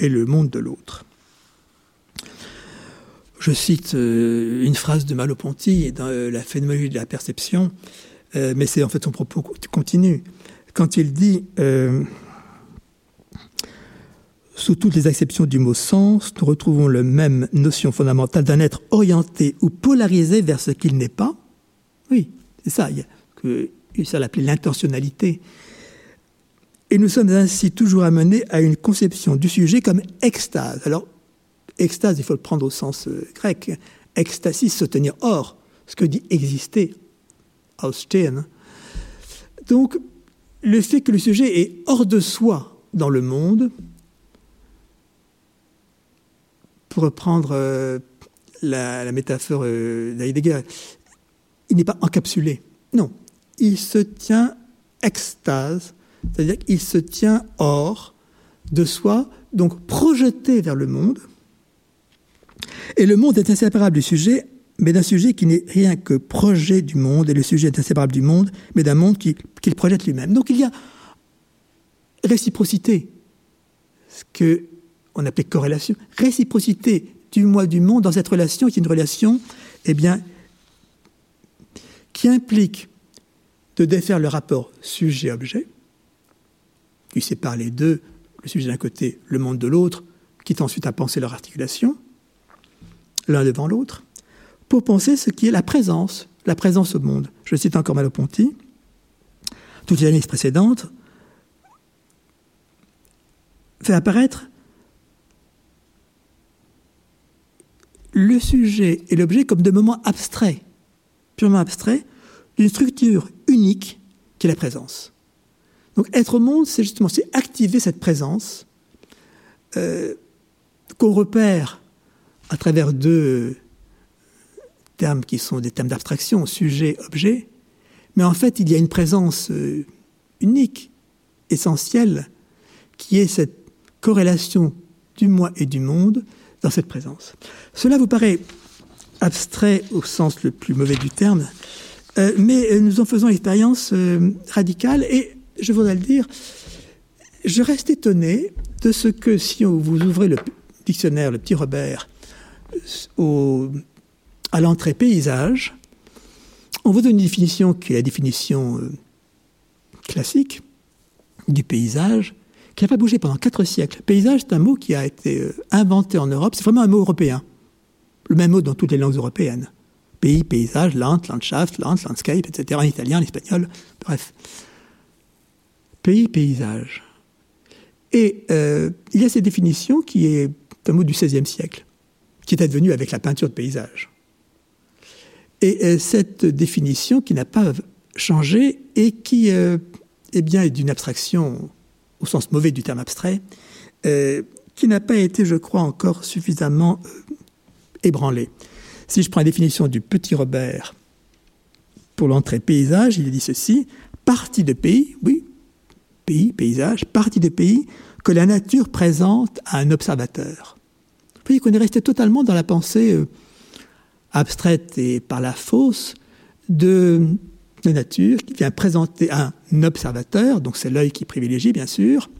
et le monde de l'autre. Je cite euh, une phrase de Maloponti dans euh, La phénoménologie de la perception. euh, mais c'est en fait son propos continu. Quand il dit, sous toutes les exceptions du mot sens, nous retrouvons la même notion fondamentale d'un être orienté ou polarisé vers ce qu'il n'est pas. Oui, c'est ça, il y a, que ça l'appelait l'intentionnalité. Et nous sommes ainsi toujours amenés à une conception du sujet comme extase. Alors, extase, il faut le prendre au sens euh, grec. Extasis, se tenir hors, ce que dit exister, ausstehen. Donc, le fait que le sujet est hors de soi dans le monde, pour reprendre euh, la, métaphore euh, d'Heidegger, il n'est pas encapsulé. Non, il se tient extase, c'est-à-dire qu'il se tient hors de soi, donc projeté vers le monde. Et le monde est inséparable du sujet, mais d'un sujet qui n'est rien que projet du monde, et le sujet est inséparable du monde, mais d'un monde qu'il projette lui-même. Donc il y a réciprocité, ce que on appelle corrélation, réciprocité du moi du monde dans cette relation qui est une relation, eh bien, qui implique de défaire le rapport sujet-objet, qui sépare les deux, le sujet d'un côté, le monde de l'autre, quitte ensuite à penser leur articulation, l'un devant l'autre, pour penser ce qui est la présence, la présence au monde. Je cite encore Maloponti. Toutes les années précédentes fait apparaître le sujet et l'objet comme deux moments abstraits, purement abstraits, d'une structure unique qui est la présence. Donc être au monde, c'est justement c'est activer cette présence euh, qu'on repère à travers deux termes qui sont des termes d'abstraction, sujet, objet, mais en fait il y a une présence euh, unique, essentielle, qui est cette corrélation du moi et du monde dans cette présence. Cela vous paraît abstrait au sens le plus mauvais du terme, euh, mais euh, nous en faisons l'expérience euh, radicale et je voudrais le dire, je reste étonné de ce que si vous ouvrez le dictionnaire, le petit Robert, au, à l'entrée paysage, on vous donne une définition qui est la définition classique du paysage, qui n'a pas bougé pendant quatre siècles. Paysage, c'est un mot qui a été inventé en Europe, c'est vraiment un mot européen. Le même mot dans toutes les langues européennes pays, paysage, Land, Landschaft, Land, Landscape, etc., en italien, en espagnol, bref. Pays, paysage. Et euh, il y a cette définition qui est un mot du XVIe siècle, qui est advenu avec la peinture de paysage. Et euh, cette définition qui n'a pas changé et qui euh, eh bien, est d'une abstraction au sens mauvais du terme abstrait, qui n'a pas été, je crois, encore suffisamment ébranlée. Si je prends la définition du petit Robert pour l'entrée paysage, il dit ceci partie de pays, oui, pays, paysage, partie de pays que la nature présente à un observateur. Vous voyez qu'on est resté totalement dans la pensée euh, abstraite et par la fausse de la nature qui vient présenter à un observateur, donc c'est l'œil qui privilégie bien sûr,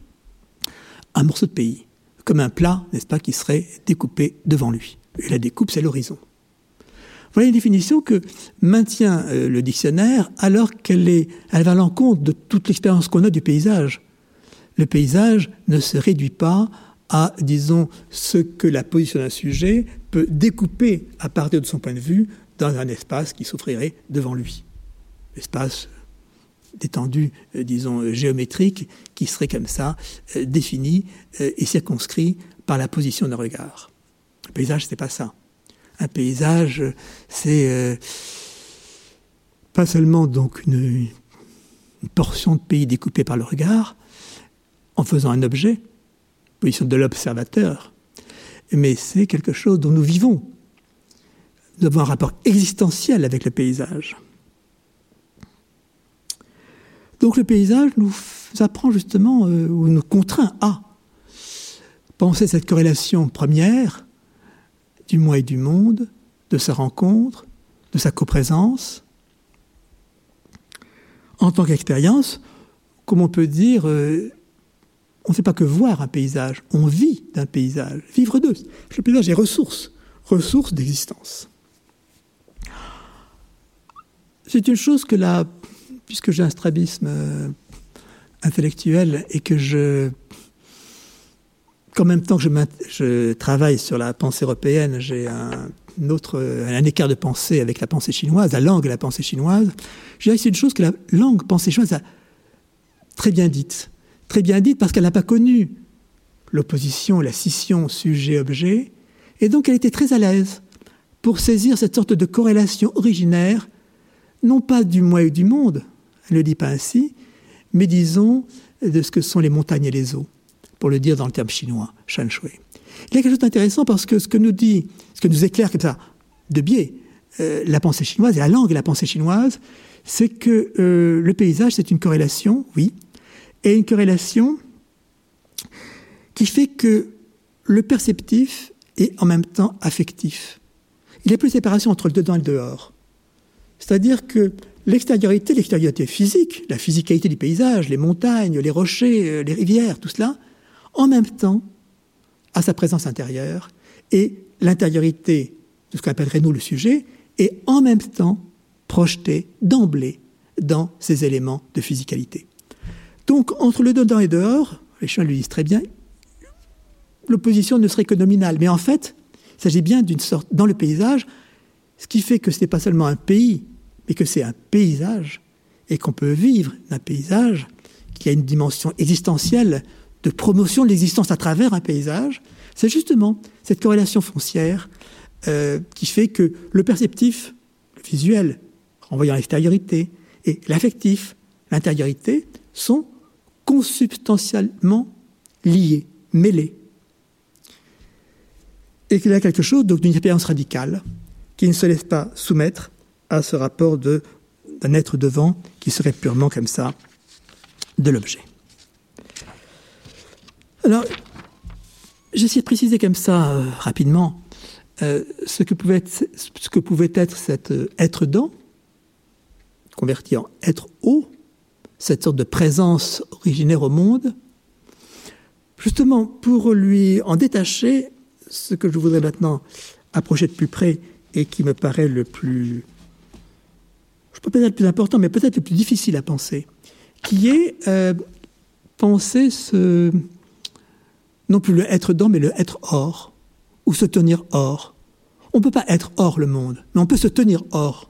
un morceau de pays, comme un plat, n'est-ce pas, qui serait découpé devant lui. Et la découpe, c'est l'horizon. Voilà une définition que maintient euh, le dictionnaire alors qu'elle est, va à l'encontre de toute l'expérience qu'on a du paysage. Le paysage ne se réduit pas à, disons, ce que la position d'un sujet peut découper à partir de son point de vue dans un espace qui s'offrirait devant lui. L'espace d'étendue, euh, disons, géométrique, qui serait comme ça euh, défini et circonscrit par la position d'un regard. Le paysage, c'est pas ça un paysage, c'est euh, pas seulement donc une, portion de pays découpée par le regard, en faisant un objet, position de l'observateur, mais c'est quelque chose dont nous vivons. Nous avons un rapport existentiel avec le paysage. Donc le paysage nous apprend justement, euh, ou nous contraint à penser cette corrélation première du moi et du monde, de sa rencontre, de sa coprésence. En tant qu'expérience, comme on peut dire, euh, on ne fait pas que voir un paysage, on vit d'un paysage. Vivre d'eux. Le paysage est ressource, ressource d'existence. C'est une chose que la puisque j'ai un strabisme euh, intellectuel et que je qu'en même temps que je, travaille sur la pensée européenne, j'ai un autre, un écart de pensée avec la pensée chinoise, la langue de la pensée chinoise. Je dirais que c'est une chose que la langue pensée chinoise a très bien dite. Très bien dite parce qu'elle n'a pas connu l'opposition, la scission sujet-objet. Et donc elle était très à l'aise pour saisir cette sorte de corrélation originaire, non pas du moi et du monde, ne le dit pas ainsi, mais disons de ce que sont les montagnes et les eaux pour le dire dans le terme chinois, shan shui. Il y a quelque chose d'intéressant parce que ce que nous dit, ce que nous éclaire comme ça, de biais, euh, la pensée chinoise et la langue et la pensée chinoise, c'est que euh, le paysage, c'est une corrélation, oui, et une corrélation qui fait que le perceptif est en même temps affectif. Il n'y a plus de séparation entre le dedans et le dehors. C'est-à-dire que l'extériorité, l'extériorité physique, la physicalité du paysage, les montagnes, les rochers, euh, les rivières, tout cela, en même temps à sa présence intérieure et l'intériorité de ce qu'on appellerait nous le sujet est en même temps projetée d'emblée dans ces éléments de physicalité. Donc entre le dedans et dehors, les chiens lui disent très bien, l'opposition ne serait que nominale, mais en fait, il s'agit bien d'une sorte, dans le paysage, ce qui fait que ce n'est pas seulement un pays, mais que c'est un paysage, et qu'on peut vivre d'un paysage qui a une dimension existentielle de promotion de l'existence à travers un paysage, c'est justement cette corrélation foncière euh, qui fait que le perceptif, le visuel, renvoyant à l'extériorité, et l'affectif, l'intériorité, sont consubstantiellement liés, mêlés. Et qu'il y a quelque chose d'une expérience radicale qui ne se laisse pas soumettre à ce rapport d'un être devant qui serait purement comme ça de l'objet. Alors, j'essaie de préciser comme ça euh, rapidement euh, ce, que pouvait être, ce que pouvait être cet euh, être dans, converti en être haut, cette sorte de présence originaire au monde, justement pour lui en détacher ce que je voudrais maintenant approcher de plus près et qui me paraît le plus, je peux pas dire le plus important, mais peut-être le plus difficile à penser, qui est penser ce, non plus le être dans, mais le être hors, ou se tenir hors. On ne peut pas être hors le monde, mais on peut se tenir hors.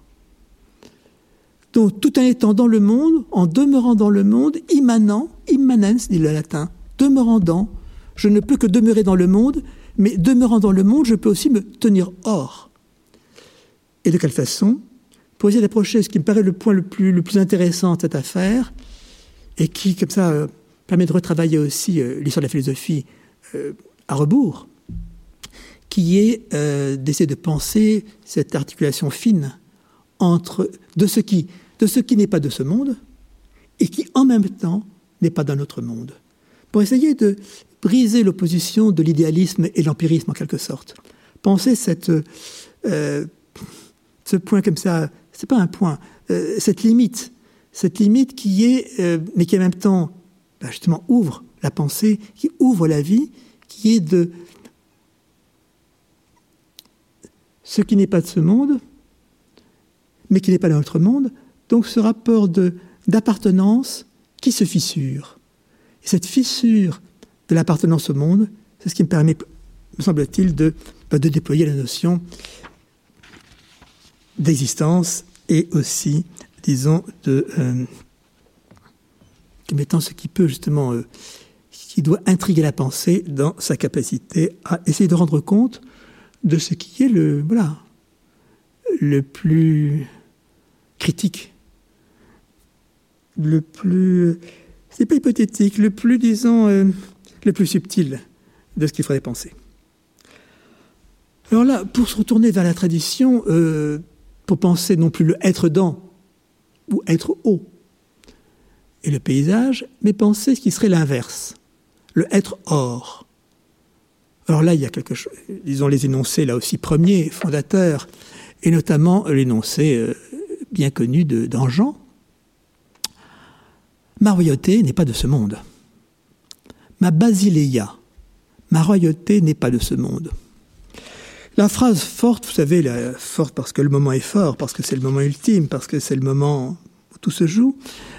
Donc, tout en étant dans le monde, en demeurant dans le monde, immanent, immanens, dit le latin, demeurant dans, je ne peux que demeurer dans le monde, mais demeurant dans le monde, je peux aussi me tenir hors. Et de quelle façon? Pour essayer d'approcher ce qui me paraît le point le plus, le plus intéressant de cette affaire, et qui, comme ça, euh, permet de retravailler aussi euh, l'histoire de la philosophie euh, à rebours, qui est d'essayer de penser cette articulation fine entre de ce qui, qui n'est pas de ce monde et qui en même temps n'est pas d'un autre monde, pour essayer de briser l'opposition de l'idéalisme et l'empirisme en quelque sorte. Penser cette, ce point comme ça, c'est pas un point, cette limite, cette limite qui est, mais qui en même temps, bah, justement, ouvre la pensée, qui ouvre la vie, qui est de ce qui n'est pas de ce monde, mais qui n'est pas de notre monde, donc ce rapport d'appartenance qui se fissure. Et cette fissure de l'appartenance au monde, c'est ce qui me permet, me semble-t-il, de, bah, de déployer la notion d'existence et aussi, disons, de euh, mettant ce qui peut justement euh, qui doit intriguer la pensée dans sa capacité à essayer de rendre compte de ce qui est le, voilà, le plus critique, le plus, c'est pas hypothétique, le plus, disons, euh, le plus subtil de ce qu'il faudrait penser. Alors là, pour se retourner vers la tradition, euh, pour penser non plus le être dans ou être haut et le paysage, mais penser ce qui serait l'inverse le être or. Alors là, il y a quelque chose, disons les énoncés là aussi premiers, fondateurs, et notamment l'énoncé euh, bien connu d'Angean. Ma royauté n'est pas de ce monde. Ma basileia, ma royauté n'est pas de ce monde. La phrase forte, vous savez, la, forte parce que le moment est fort, parce que c'est le moment ultime, parce que c'est le moment où tout se joue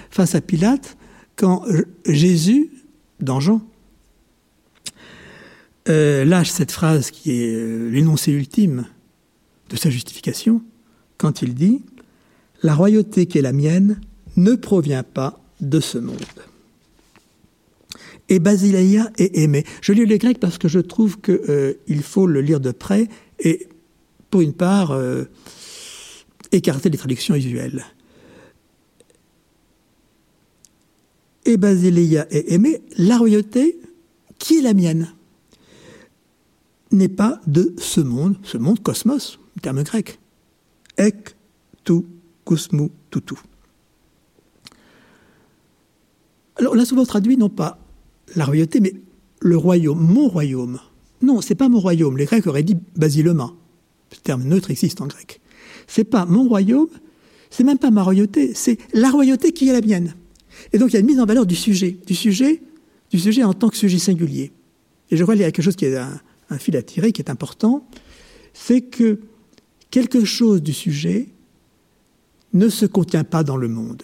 face à Pilate quand Jésus, dans Jean, euh, lâche cette phrase qui est euh, l'énoncé ultime de sa justification, quand il dit La royauté qui est la mienne ne provient pas de ce monde. Et Basileia est aimé. Je lis le grec parce que je trouve qu'il euh, faut le lire de près et, pour une part, écarter les traductions usuelles. Et Basileia est aimé, la royauté qui est la mienne n'est pas de ce monde, ce monde cosmos, terme grec. Ek, tu, kosmou, toutou. Alors on a souvent traduit non pas la royauté, mais le royaume, mon royaume. Non, c'est pas mon royaume. Les Grecs auraient dit basilema. Ce terme neutre existe en grec. C'est pas mon royaume, c'est même pas ma royauté, c'est la royauté qui est la mienne. Et donc il y a une mise en valeur du sujet, du sujet, du sujet en tant que sujet singulier. Et je crois qu'il y a quelque chose qui est un, un fil à tirer qui est important, c'est que quelque chose du sujet ne se contient pas dans le monde.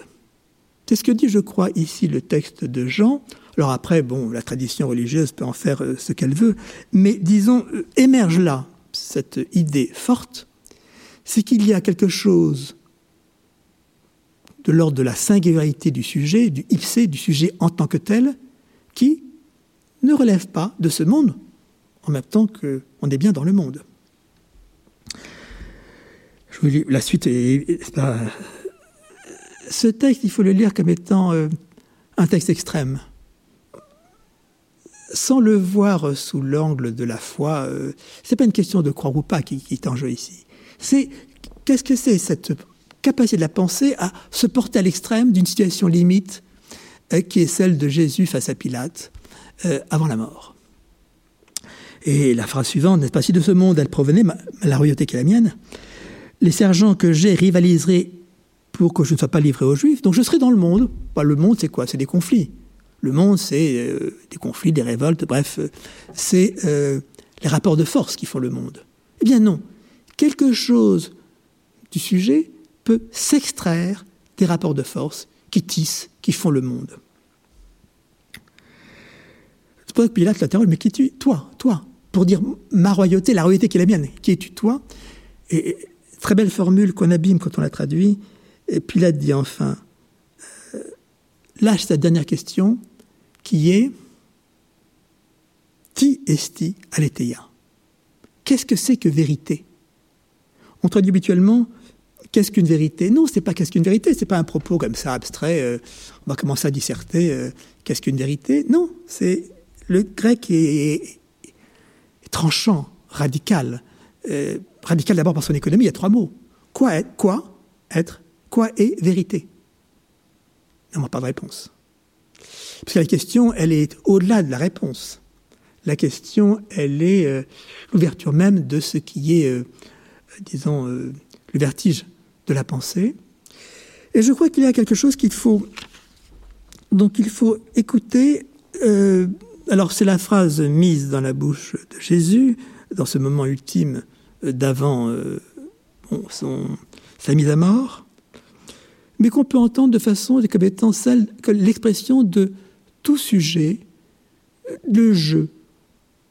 C'est ce que dit, je crois, ici le texte de Jean. Alors après, bon, la tradition religieuse peut en faire euh, ce qu'elle veut, mais disons, euh, émerge là cette idée forte, c'est qu'il y a quelque chose de l'ordre de la singularité du sujet, du ipsé, du sujet en tant que tel, qui ne relève pas de ce monde, en même temps qu'on est bien dans le monde. Je vous lis, la suite est, Ce texte, il faut le lire comme étant euh, un texte extrême. Sans le voir sous l'angle de la foi, euh, c'est pas une question de croire ou pas qui, est en jeu ici. C'est qu'est-ce que c'est cette capacité de la pensée à se porter à l'extrême d'une situation limite euh, qui est celle de Jésus face à Pilate avant la mort. Et la phrase suivante, n'est-ce pas, si de ce monde elle provenait, la royauté qui est la mienne, les sergents que j'ai rivaliseraient pour que je ne sois pas livré aux Juifs, donc je serai dans le monde. Le monde, c'est quoi? C'est des conflits. Le monde, c'est euh, des conflits, des révoltes, bref, euh, c'est euh, les rapports de force qui font le monde. Eh bien non, quelque chose du sujet peut s'extraire des rapports de force qui tissent, qui font le monde. C'est pour que Pilate l'interroge, mais qui es-tu Toi, toi, pour dire ma royauté, la royauté qui est la mienne. Qui es-tu toi? Et, très belle formule qu'on abîme quand on la traduit. Et Pilate dit enfin, lâche sa dernière question, qui est Ti esti aletheia Qu'est-ce que c'est que vérité? On traduit habituellement qu'est-ce qu'une vérité? Non, c'est pas qu'est-ce qu'une vérité, c'est pas un propos comme ça abstrait. Euh, on va commencer à disserter euh, qu'est-ce qu'une vérité? Non, c'est le grec est, tranchant, radical. Euh, radical d'abord par son économie, il y a trois mots. Quoi être Quoi être Quoi est vérité? On n'a pas de réponse. Parce que la question, elle est au-delà de la réponse. La question, elle est euh, l'ouverture même de ce qui est, euh, disons, le vertige de la pensée. Et je crois qu'il y a quelque chose qu'il faut, il faut écouter alors c'est la phrase mise dans la bouche de Jésus, dans ce moment ultime d'avant euh, sa mise à mort, mais qu'on peut entendre de façon comme étant celle, que l'expression de tout sujet, le jeu.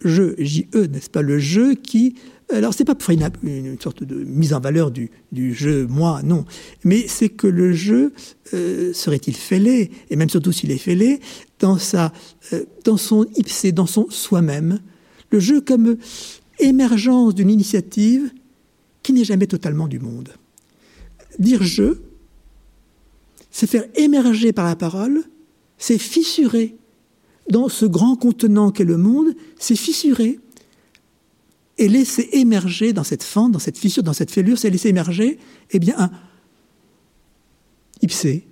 Je, J-E, n'est-ce pas, le jeu qui alors, c'est pas pour une, une, sorte de mise en valeur du, du jeu, moi, non. Mais c'est que le jeu euh, serait-il fêlé, et même surtout s'il est fêlé, dans, sa, euh, dans son ipsé, dans son soi-même. Le jeu comme émergence d'une initiative qui n'est jamais totalement du monde. Dire je, c'est faire émerger par la parole, c'est fissurer dans ce grand contenant qu'est le monde, c'est fissurer et laisser émerger dans cette fente, dans cette fissure, dans cette fêlure, c'est laisser émerger, eh bien, un ipsé,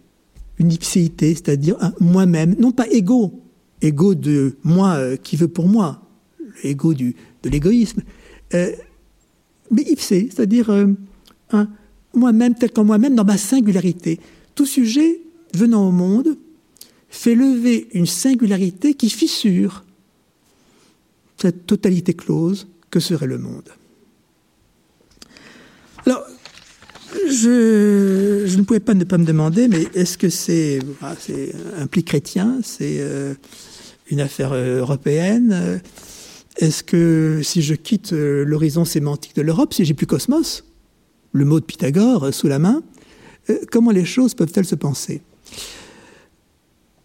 une ipséité, c'est-à-dire un moi-même, non pas égo, égo de moi euh, qui veut pour moi, l'égo de l'égoïsme, euh, mais ipsé, c'est-à-dire euh, un moi-même tel qu'en moi-même dans ma singularité. Tout sujet venant au monde fait lever une singularité qui fissure cette totalité close que serait le monde. Alors, je, ne pouvais pas ne pas me demander, mais est-ce que c'est ah, un pli chrétien C'est euh, une affaire euh, européenne Est-ce que si je quitte euh, l'horizon sémantique de l'Europe, si j'ai plus Cosmos, le mot de Pythagore sous la main, comment les choses peuvent-elles se penser?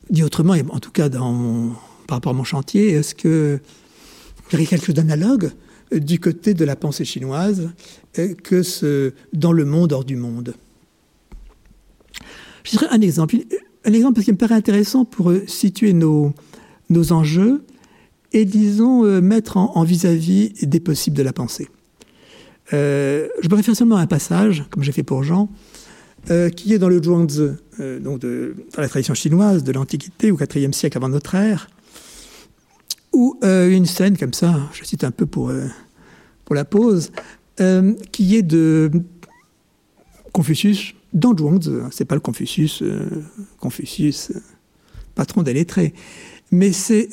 Dit autrement, en tout cas dans par rapport à mon chantier, est-ce que il y a quelque chose d'analogue du côté de la pensée chinoise que ce, dans le monde hors du monde? Je dirais un exemple, un exemple qui me paraît intéressant pour euh, situer nos, nos enjeux et, disons, euh, mettre en vis-à-vis des possibles de la pensée. Euh, je me réfère seulement à un passage, comme j'ai fait pour Jean, qui est dans le Zhuangzi, donc de, dans la tradition chinoise de l'Antiquité, au IVe siècle avant notre ère, où une scène comme ça, je cite un peu pour, pour la pause, euh, qui est de Confucius dans Zhuangzi. C'est pas le Confucius, euh, Confucius, euh, patron des lettrés, mais c'est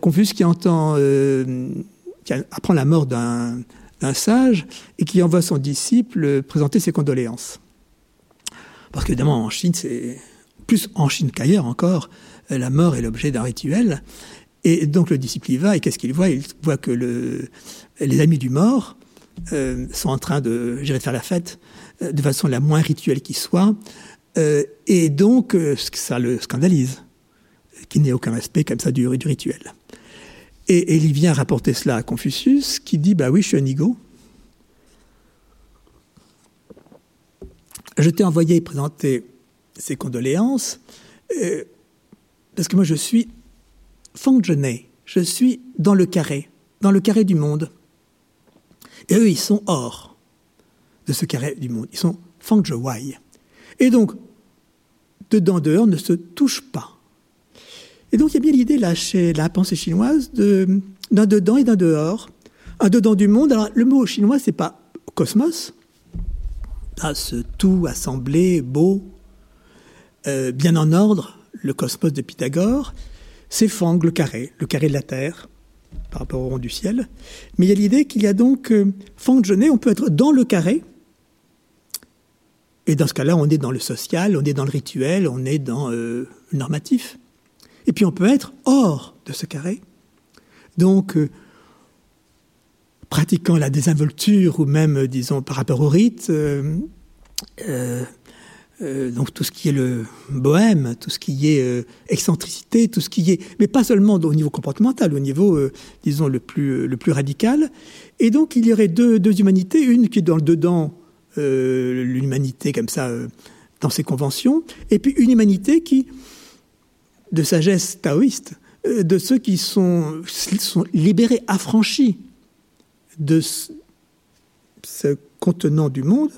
Confucius qui entend, qui apprend la mort d'un sage et qui envoie son disciple présenter ses condoléances. Parce qu'évidemment, en Chine, c'est plus en Chine qu'ailleurs encore, la mort est l'objet d'un rituel. Et donc le disciple y va, et qu'est-ce qu'il voit? Il voit que le, les amis du mort euh, sont en train de, faire la fête euh, de façon la moins rituelle qui soit, euh, et donc ça le scandalise, qu'il n'ait aucun respect comme ça du, du rituel. Et, il vient rapporter cela à Confucius, qui dit Bah oui, je suis un ego. Je t'ai envoyé présenter ses condoléances, parce que moi je suis Fangzhenei, je suis dans le carré, dans le carré du monde. Et eux, ils sont hors de ce carré du monde. Ils sont Wai. Et donc, dedans, dehors ne se touchent pas. Et donc, il y a bien l'idée, là, chez la pensée chinoise, d'un dedans et d'un dehors. Un dedans du monde. Alors, le mot chinois, c'est pas cosmos. Ah, ce tout assemblé, beau, euh, bien en ordre, le cosmos de Pythagore. C'est Fang, le carré, le carré de la Terre par rapport au rond du ciel. Mais il y a l'idée qu'il y a donc euh, on peut être dans le carré, et dans ce cas-là, on est dans le social, on est dans le rituel, on est dans euh, le normatif. Et puis on peut être hors de ce carré. Donc, euh, pratiquant la désinvolture ou même, disons, par rapport au rite, euh, euh, donc tout ce qui est le bohème, tout ce qui est euh, excentricité, tout ce qui est, mais pas seulement au niveau comportemental, au niveau, euh, disons, le plus, radical. Et donc il y aurait deux, humanités, une qui est dans le dedans, l'humanité comme ça, dans ses conventions, et puis une humanité qui, de sagesse taoïste, de ceux qui sont libérés, affranchis de ce contenant du monde,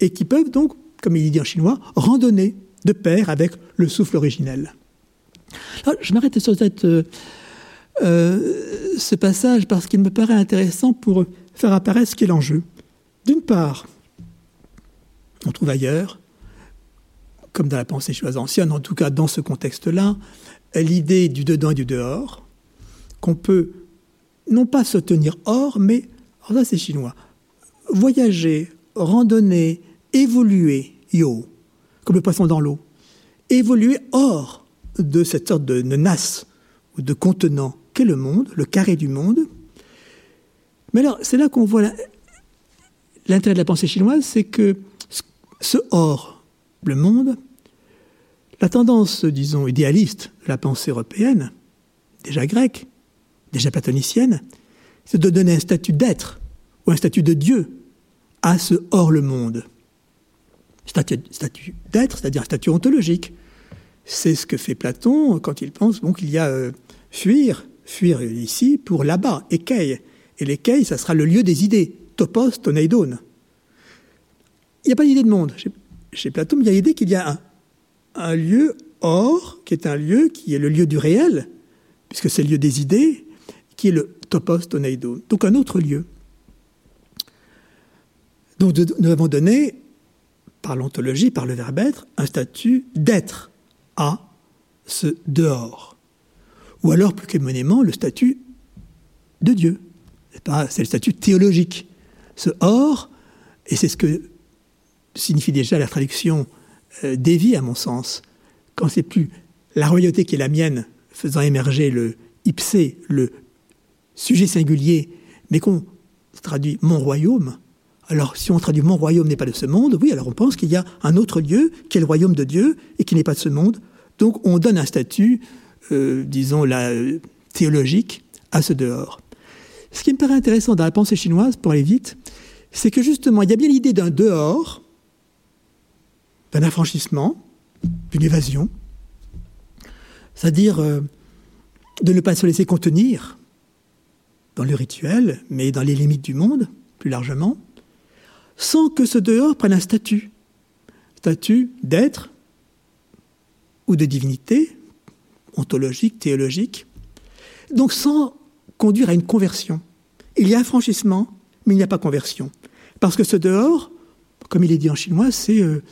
et qui peuvent donc comme il dit en chinois, randonner de pair avec le souffle originel. je m'arrête sur euh, euh, ce passage parce qu'il me paraît intéressant pour faire apparaître ce qu'est l'enjeu. D'une part, on trouve ailleurs, comme dans la pensée chinoise ancienne, en tout cas dans ce contexte-là, l'idée du dedans et du dehors, qu'on peut non pas se tenir hors, mais, alors ça c'est chinois, voyager, randonner, évoluer yo, comme le poisson dans l'eau, évoluer hors de cette sorte de nasse ou de contenant qu'est le monde, le carré du monde. Mais alors, c'est là qu'on voit l'intérêt de la pensée chinoise, c'est que ce hors, le monde, la tendance, disons, idéaliste de la pensée européenne, déjà grecque, déjà platonicienne, c'est de donner un statut d'être ou un statut de Dieu à ce hors le monde statut, d'être, c'est-à-dire un statut ontologique. C'est ce que fait Platon quand il pense qu'il y a euh, fuir, fuir ici pour là-bas, ékeil. Et l'ékeil, ça sera le lieu des idées, topos, toneidon. Il n'y a pas d'idée de monde chez, Platon, mais il y a l'idée qu'il y a un, un lieu hors, qui est un lieu qui est le lieu du réel, puisque c'est le lieu des idées, qui est le topos, toneidon. Donc un autre lieu. Donc nous avons donné par l'ontologie, par le verbe être, un statut d'être à ce dehors. Ou alors, plus communément, le statut de Dieu. C'est le statut théologique. Ce hors, et c'est ce que signifie déjà la traduction euh, dévie à mon sens. Quand c'est plus la royauté qui est la mienne, faisant émerger le ipsé, le sujet singulier, mais qu'on traduit mon royaume. Alors, si on traduit mon royaume n'est pas de ce monde, oui, alors on pense qu'il y a un autre lieu qui est le royaume de Dieu et qui n'est pas de ce monde. Donc, on donne un statut, euh, disons, la, théologique à ce dehors. Ce qui me paraît intéressant dans la pensée chinoise, pour aller vite, c'est que justement, il y a bien l'idée d'un dehors, d'un affranchissement, d'une évasion, c'est-à-dire euh, de ne pas se laisser contenir dans le rituel, mais dans les limites du monde, plus largement, sans que ce dehors prenne un statut, statut d'être ou de divinité, ontologique, théologique, donc sans conduire à une conversion. Il y a affranchissement, mais il n'y a pas conversion. Parce que ce dehors, comme il est dit en chinois, c'est euh,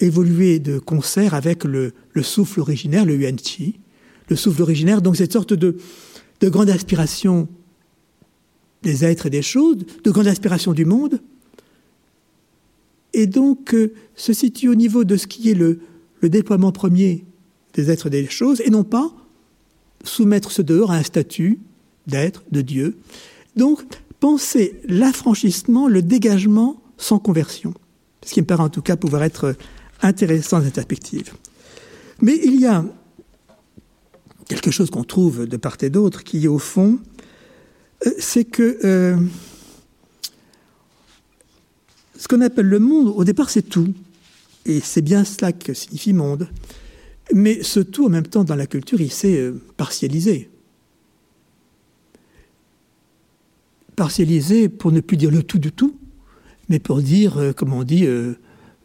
évoluer de concert avec le, souffle originaire, le yuan qi. Le souffle originaire, donc cette sorte de grande aspiration des êtres et des choses, de grande aspiration du monde, et donc euh, se situe au niveau de ce qui est le, le déploiement premier des êtres et des choses, et non pas soumettre ce dehors à un statut d'être, de Dieu. Donc, penser l'affranchissement, le dégagement sans conversion. Ce qui me paraît en tout cas pouvoir être intéressant dans cette perspective. Mais il y a quelque chose qu'on trouve de part et d'autre qui, au fond, c'est que euh, ce qu'on appelle le monde, au départ, c'est tout. Et c'est bien cela que signifie monde. Mais ce tout, en même temps, dans la culture, il s'est euh, partialisé. Partialisé pour ne plus dire le tout du tout, mais pour dire, euh, comme on dit, euh,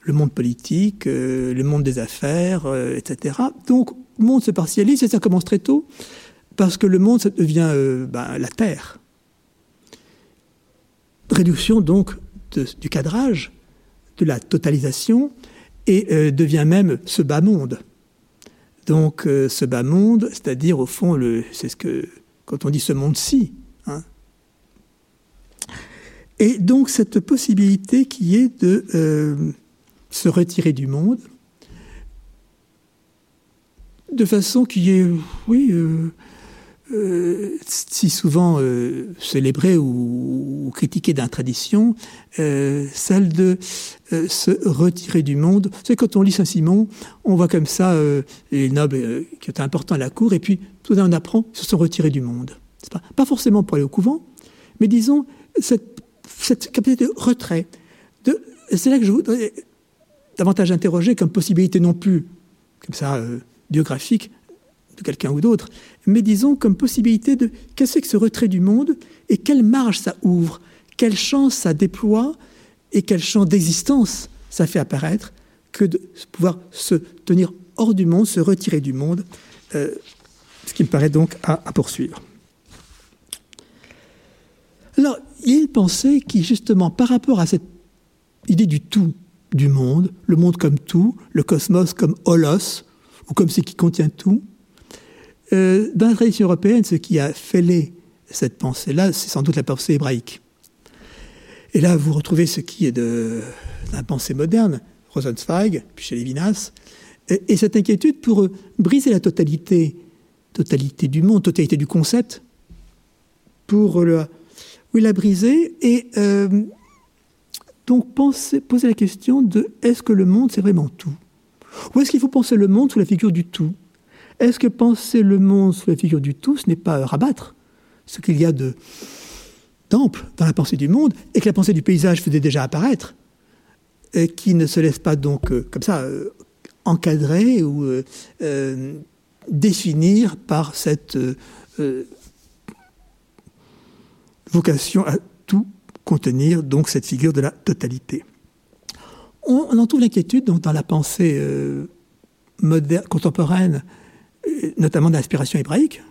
le monde politique, le monde des affaires, etc. Donc, le monde se partialise et ça commence très tôt, parce que le monde, ça devient ben, la Terre. Réduction, donc, du cadrage, de la totalisation, et devient même ce bas monde. Donc euh, ce bas monde, c'est-à-dire au fond, c'est ce que quand on dit ce monde-ci. Hein. Et donc cette possibilité qui est de euh, se retirer du monde de façon qui est, oui, euh, euh, si souvent euh, célébrée ou, critiquée dans la tradition, euh, celle de se retirer du monde. C'est quand on lit Saint-Simon, on voit comme ça les nobles qui étaient importants à la cour, et puis tout d'un on apprend ils se sont retirés du monde. Pas, pas, forcément pour aller au couvent, mais disons cette, cette capacité de retrait. De, c'est là que je voudrais davantage interroger comme possibilité non plus, comme ça, biographique, de quelqu'un ou d'autre, mais disons comme possibilité de qu'est-ce que ce retrait du monde et quelle marge ça ouvre, quelle chance ça déploie et quel champ d'existence ça fait apparaître que de pouvoir se tenir hors du monde, se retirer du monde, euh, ce qui me paraît donc à, poursuivre. Alors, il y a pensée qui, justement, par rapport à cette idée du tout du monde, le monde comme tout, le cosmos comme holos, ou comme ce qui contient tout, euh, dans la tradition européenne, ce qui a fêlé cette pensée-là, c'est sans doute la pensée hébraïque. Et là, vous retrouvez ce qui est de, la pensée moderne, Rosenzweig, puis chez Lévinas, et, cette inquiétude pour briser la totalité, du monde, totalité du concept, pour le, la briser et euh, donc poser la question de est-ce que le monde c'est vraiment tout? Ou est-ce qu'il faut penser le monde sous la figure du tout? Est-ce que penser le monde sous la figure du tout, ce n'est pas rabattre ce qu'il y a de d'ample dans la pensée du monde et que la pensée du paysage faisait déjà apparaître, et qui ne se laisse pas donc euh, comme ça euh, encadrer ou euh, définir par cette vocation à tout contenir, donc cette figure de la totalité. On, en trouve l'inquiétude dans la pensée moderne, contemporaine notamment d'inspiration hébraïque,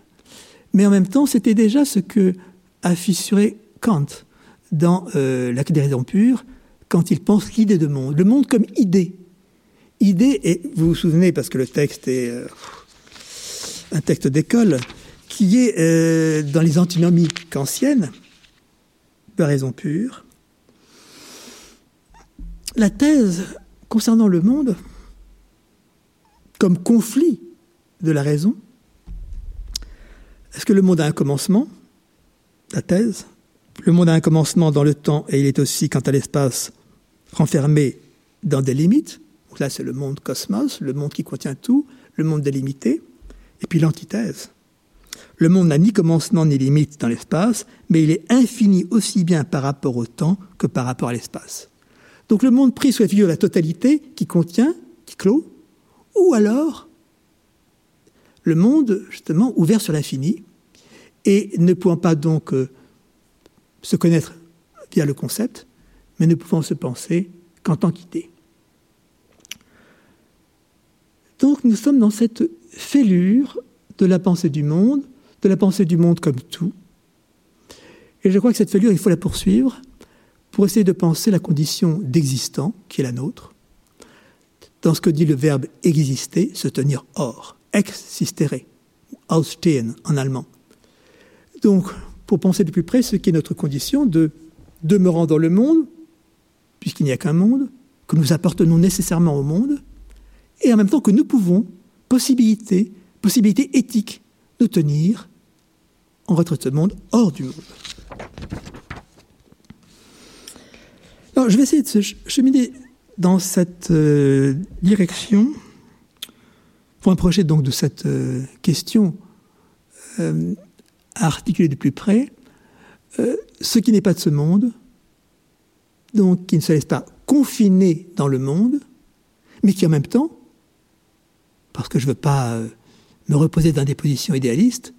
mais en même temps, c'était déjà ce que fissuré Kant dans euh, La des raisons pures, quand il pense l'idée de monde, le monde comme idée. Idée, et vous vous souvenez, parce que le texte est euh, un texte d'école, qui est euh, dans les antinomies kantiennes, de raison pure, la thèse concernant le monde comme conflit de la raison, est-ce que le monde a un commencement? La thèse. Le monde a un commencement dans le temps et il est aussi, quant à l'espace, renfermé dans des limites. Donc là, c'est le monde cosmos, le monde qui contient tout, le monde délimité. Et puis l'antithèse. Le monde n'a ni commencement ni limite dans l'espace, mais il est infini aussi bien par rapport au temps que par rapport à l'espace. Donc le monde pris sous la figure de la totalité qui contient, qui clôt, ou alors le monde justement ouvert sur l'infini et ne pouvant pas donc euh, se connaître via le concept, mais ne pouvant se penser qu'en tant qu'idée. Donc nous sommes dans cette fêlure de la pensée du monde, de la pensée du monde comme tout. Et je crois que cette fêlure, il faut la poursuivre pour essayer de penser la condition d'existant qui est la nôtre, dans ce que dit le verbe exister, se tenir hors, existere, ausstehen en allemand. Donc, pour penser de plus près ce qui est notre condition de demeurant dans le monde, puisqu'il n'y a qu'un monde, que nous appartenons nécessairement au monde, et en même temps que nous pouvons, possibilité, possibilité éthique, de tenir en retrait de ce monde, hors du monde. Alors, je vais essayer de se cheminer dans cette euh, direction pour projet donc de cette euh, question euh, à articuler de plus près ce qui n'est pas de ce monde, donc qui ne se laisse pas confiner dans le monde, mais qui en même temps, parce que je ne veux pas me reposer dans des positions idéalistes,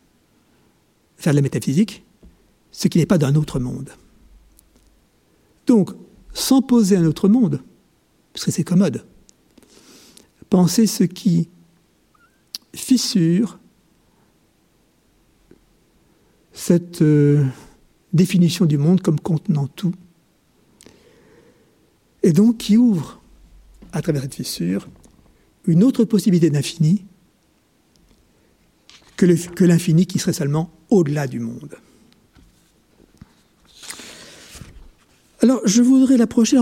faire de la métaphysique, ce qui n'est pas d'un autre monde. Donc, sans poser un autre monde, parce que c'est commode, penser ce qui fissure cette euh, définition du monde comme contenant tout, et donc qui ouvre, à travers cette fissure, une autre possibilité d'infini que l'infini qui serait seulement au-delà du monde. Alors, je voudrais l'approcher,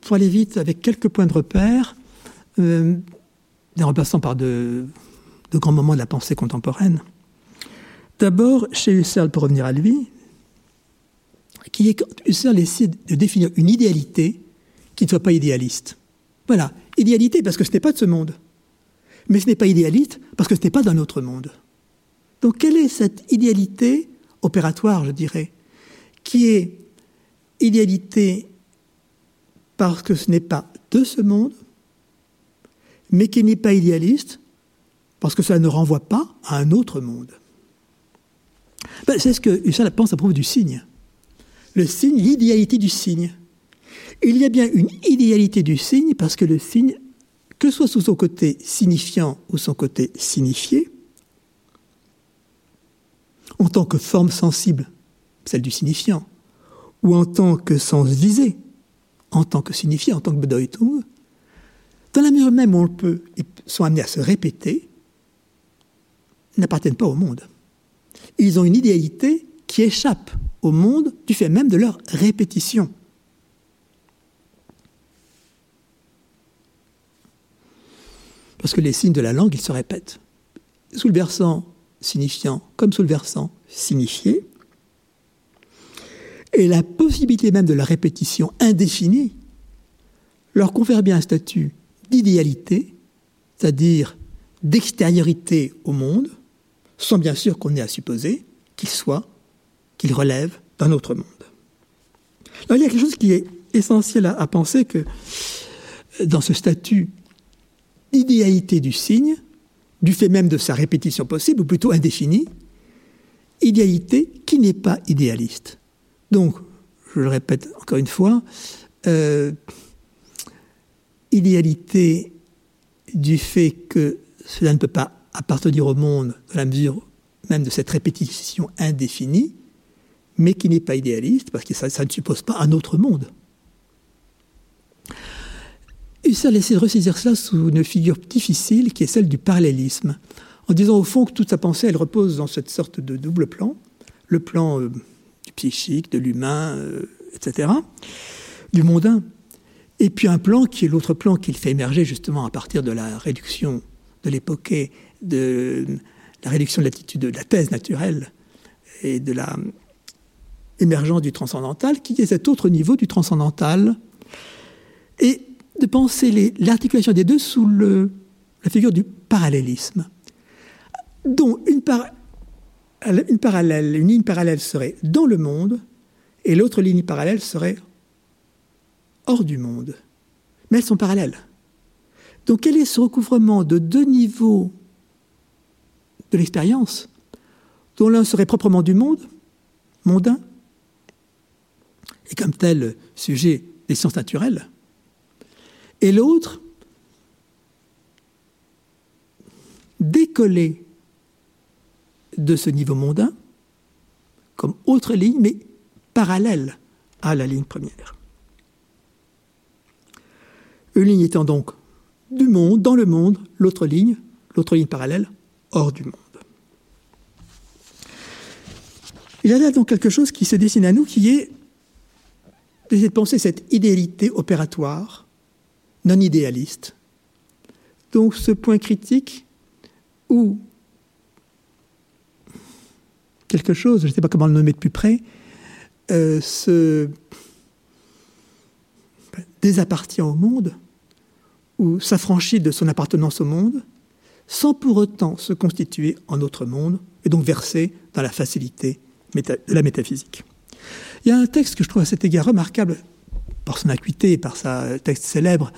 pour aller vite, avec quelques points de repère, euh, en remplaçant par de, grands moments de la pensée contemporaine. D'abord, chez Husserl, pour revenir à lui, qui est, Husserl essaie de définir une idéalité qui ne soit pas idéaliste. Voilà, idéalité parce que ce n'est pas de ce monde. Mais ce n'est pas idéaliste parce que ce n'est pas d'un autre monde. Donc quelle est cette idéalité opératoire, je dirais, qui est idéalité parce que ce n'est pas de ce monde, mais qui n'est pas idéaliste parce que cela ne renvoie pas à un autre monde. Ben, c'est ce que Husserl pense à propos du signe. Le signe, l'idéalité du signe. Il y a bien une idéalité du signe parce que le signe, que ce soit sous son côté signifiant ou son côté signifié, en tant que forme sensible, celle du signifiant, ou en tant que sens visé, en tant que signifié, en tant que Bedeutung, dans la mesure même où on peut, ils sont amenés à se répéter, n'appartiennent pas au monde. Ils ont une idéalité qui échappe au monde du fait même de leur répétition. Parce que les signes de la langue, ils se répètent. Sous le versant signifiant comme sous le versant signifié, et la possibilité même de la répétition indéfinie leur confère bien un statut d'idéalité, c'est-à-dire d'extériorité au monde, sans bien sûr qu'on ait à supposer qu'il soit, qu'il relève d'un autre monde. Alors, il y a quelque chose qui est essentiel à, penser que dans ce statut d'idéalité du signe, du fait même de sa répétition possible, ou plutôt indéfinie, idéalité qui n'est pas idéaliste. Donc, je le répète encore une fois, euh, idéalité du fait que cela ne peut pas appartenir au monde dans la mesure même de cette répétition indéfinie, mais qui n'est pas idéaliste, parce que ça, ne suppose pas un autre monde. Husserl essaie de ressaisir cela sous une figure difficile qui est celle du parallélisme, en disant au fond que toute sa pensée, elle repose dans cette sorte de double plan, le plan euh, du psychique, de l'humain, euh, etc., du mondain, Et puis un plan qui est l'autre plan qu'il fait émerger justement à partir de la réduction de l'époque, de la réduction de l'attitude de la thèse naturelle et de la émergence du transcendantal, qui est cet autre niveau du transcendantal, et de penser l'articulation des deux sous la figure du parallélisme, dont une, parallèle, une ligne parallèle serait dans le monde, et l'autre ligne parallèle serait hors du monde. Mais elles sont parallèles. Donc quel est ce recouvrement de deux niveaux de l'expérience, dont l'un serait proprement du monde, mondain, et comme tel sujet des sciences naturelles, et l'autre décollé de ce niveau mondain comme autre ligne, mais parallèle à la ligne première. Une ligne étant donc du monde, dans le monde, l'autre ligne, l'autre ligne parallèle, hors du monde. Il y a là donc quelque chose qui se dessine à nous qui est d'essayer de penser cette idéalité opératoire, non idéaliste. Donc ce point critique où quelque chose, je ne sais pas comment le nommer de plus près, euh, se désappartient au monde, ou s'affranchit de son appartenance au monde, sans pour autant se constituer en autre monde, et donc verser dans la facilité de la métaphysique. Il y a un texte que je trouve à cet égard remarquable par son acuité et par sa texte célèbre,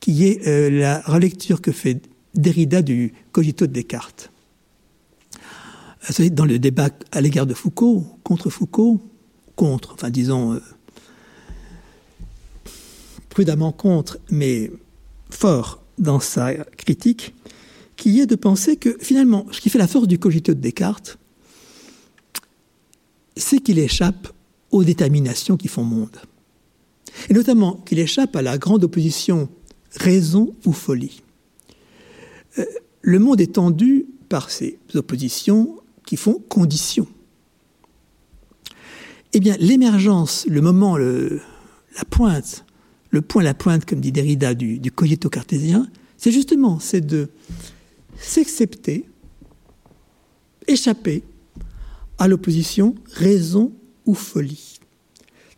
qui est euh, la relecture que fait Derrida du cogito de Descartes. Dans le débat à l'égard de Foucault, contre Foucault, contre, enfin disons, euh, prudemment contre, mais fort dans sa critique, qui est de penser que finalement, ce qui fait la force du cogito de Descartes, c'est qu'il échappe aux déterminations qui font monde. Et notamment qu'il échappe à la grande opposition raison ou folie. Euh, le monde est tendu par ces oppositions qui font condition. Eh bien, l'émergence, le moment, la pointe le point, la pointe, comme dit Derrida, du, du cogito cartésien, c'est justement c'est de s'accepter, échapper à l'opposition raison ou folie.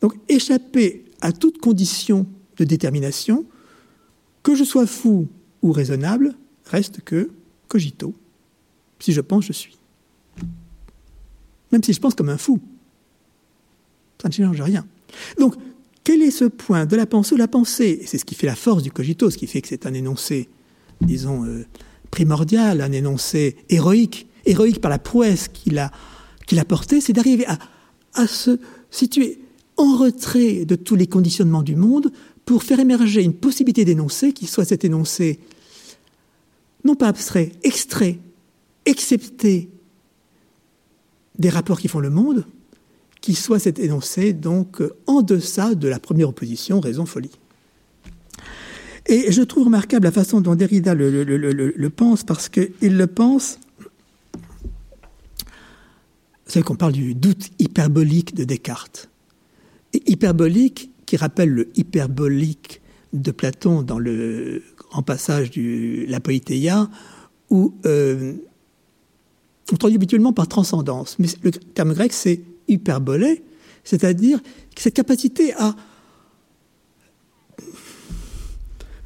Donc échapper à toute condition de détermination, que je sois fou ou raisonnable, reste que cogito. Si je pense, je suis. Même si je pense comme un fou, ça ne change rien. Donc quel est ce point de la pensée ou la pensée? C'est ce qui fait la force du cogito, ce qui fait que c'est un énoncé, disons, euh, primordial, un énoncé héroïque, héroïque par la prouesse qu'il a, qu'il portée, c'est d'arriver à, à se situer en retrait de tous les conditionnements du monde pour faire émerger une possibilité d'énoncé qui soit cet énoncé non pas abstrait, extrait, excepté des rapports qui font le monde, qui soit cet énoncé donc en deçà de la première opposition raison-folie. Et je trouve remarquable la façon dont Derrida le, pense, parce qu'il le pense. Savez qu'on parle du doute hyperbolique de Descartes. Et hyperbolique, qui rappelle le hyperbolique de Platon dans le grand passage de La Polythéia, où euh, on traduit habituellement par transcendance. Mais le terme grec, c'est hyperbolée, c'est-à-dire cette capacité à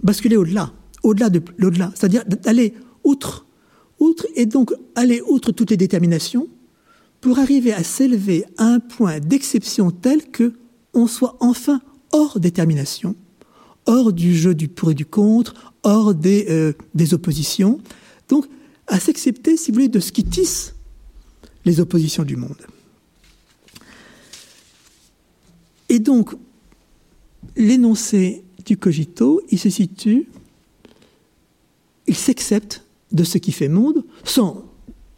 basculer au-delà, au-delà de l'au-delà, c'est-à-dire d'aller outre, outre et donc aller outre toutes les déterminations pour arriver à s'élever à un point d'exception tel que on soit enfin hors détermination, hors du jeu du pour et du contre, hors des, euh, des oppositions, donc à s'accepter, si vous voulez, de ce qui tisse les oppositions du monde. Et donc, l'énoncé du cogito, il se situe, il s'accepte de ce qui fait monde, sans,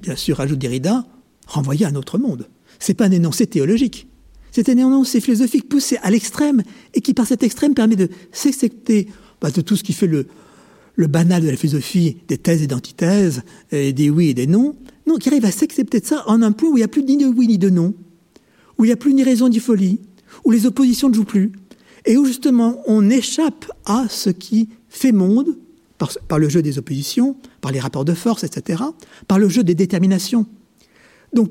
bien sûr, ajoute Derrida, renvoyer à un autre monde. C'est pas un énoncé théologique. C'est un énoncé philosophique poussé à l'extrême et qui, par cet extrême, permet de s'accepter bah, de tout ce qui fait le, banal de la philosophie, des thèses et d'antithèses, des oui et des non. Non, qui arrive à s'accepter de ça en un point où il n'y a plus ni de oui ni de non, où il n'y a plus ni raison ni folie, où les oppositions ne jouent plus, et où justement on échappe à ce qui fait monde par, le jeu des oppositions, par les rapports de force, etc., par le jeu des déterminations. Donc,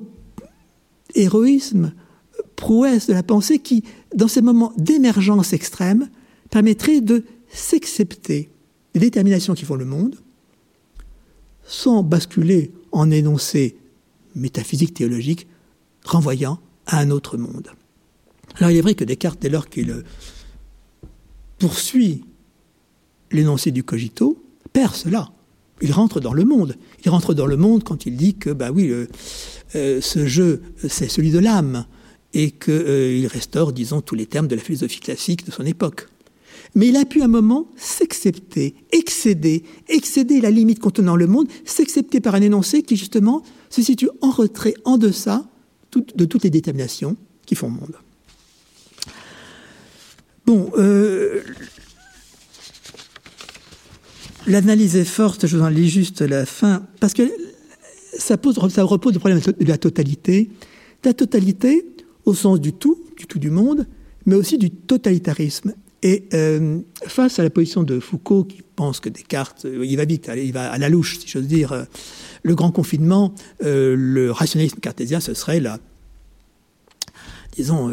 héroïsme, prouesse de la pensée qui, dans ces moments d'émergence extrême, permettrait de s'accepter les déterminations qui font le monde, sans basculer en énoncés métaphysiques, théologiques, renvoyant à un autre monde. Alors il est vrai que Descartes, dès lors qu'il poursuit l'énoncé du cogito, perd cela. Il rentre dans le monde. Il rentre dans le monde quand il dit que, bah oui, euh, ce jeu, c'est celui de l'âme, et qu'il euh, restaure, disons, tous les termes de la philosophie classique de son époque. Mais il a pu à un moment s'accepter, excéder, excéder la limite contenant le monde, s'accepter par un énoncé qui justement se situe en retrait, en deçà de toutes les déterminations qui font monde. Bon, euh, l'analyse est forte, je vous en lis juste la fin, parce que ça, pose, ça repose le problème de la totalité. La totalité au sens du tout, du tout du monde, mais aussi du totalitarisme. Et euh, face à la position de Foucault, qui pense que Descartes, euh, il va vite, il va à la louche, si j'ose dire, le grand confinement, le rationalisme cartésien, ce serait la, disons,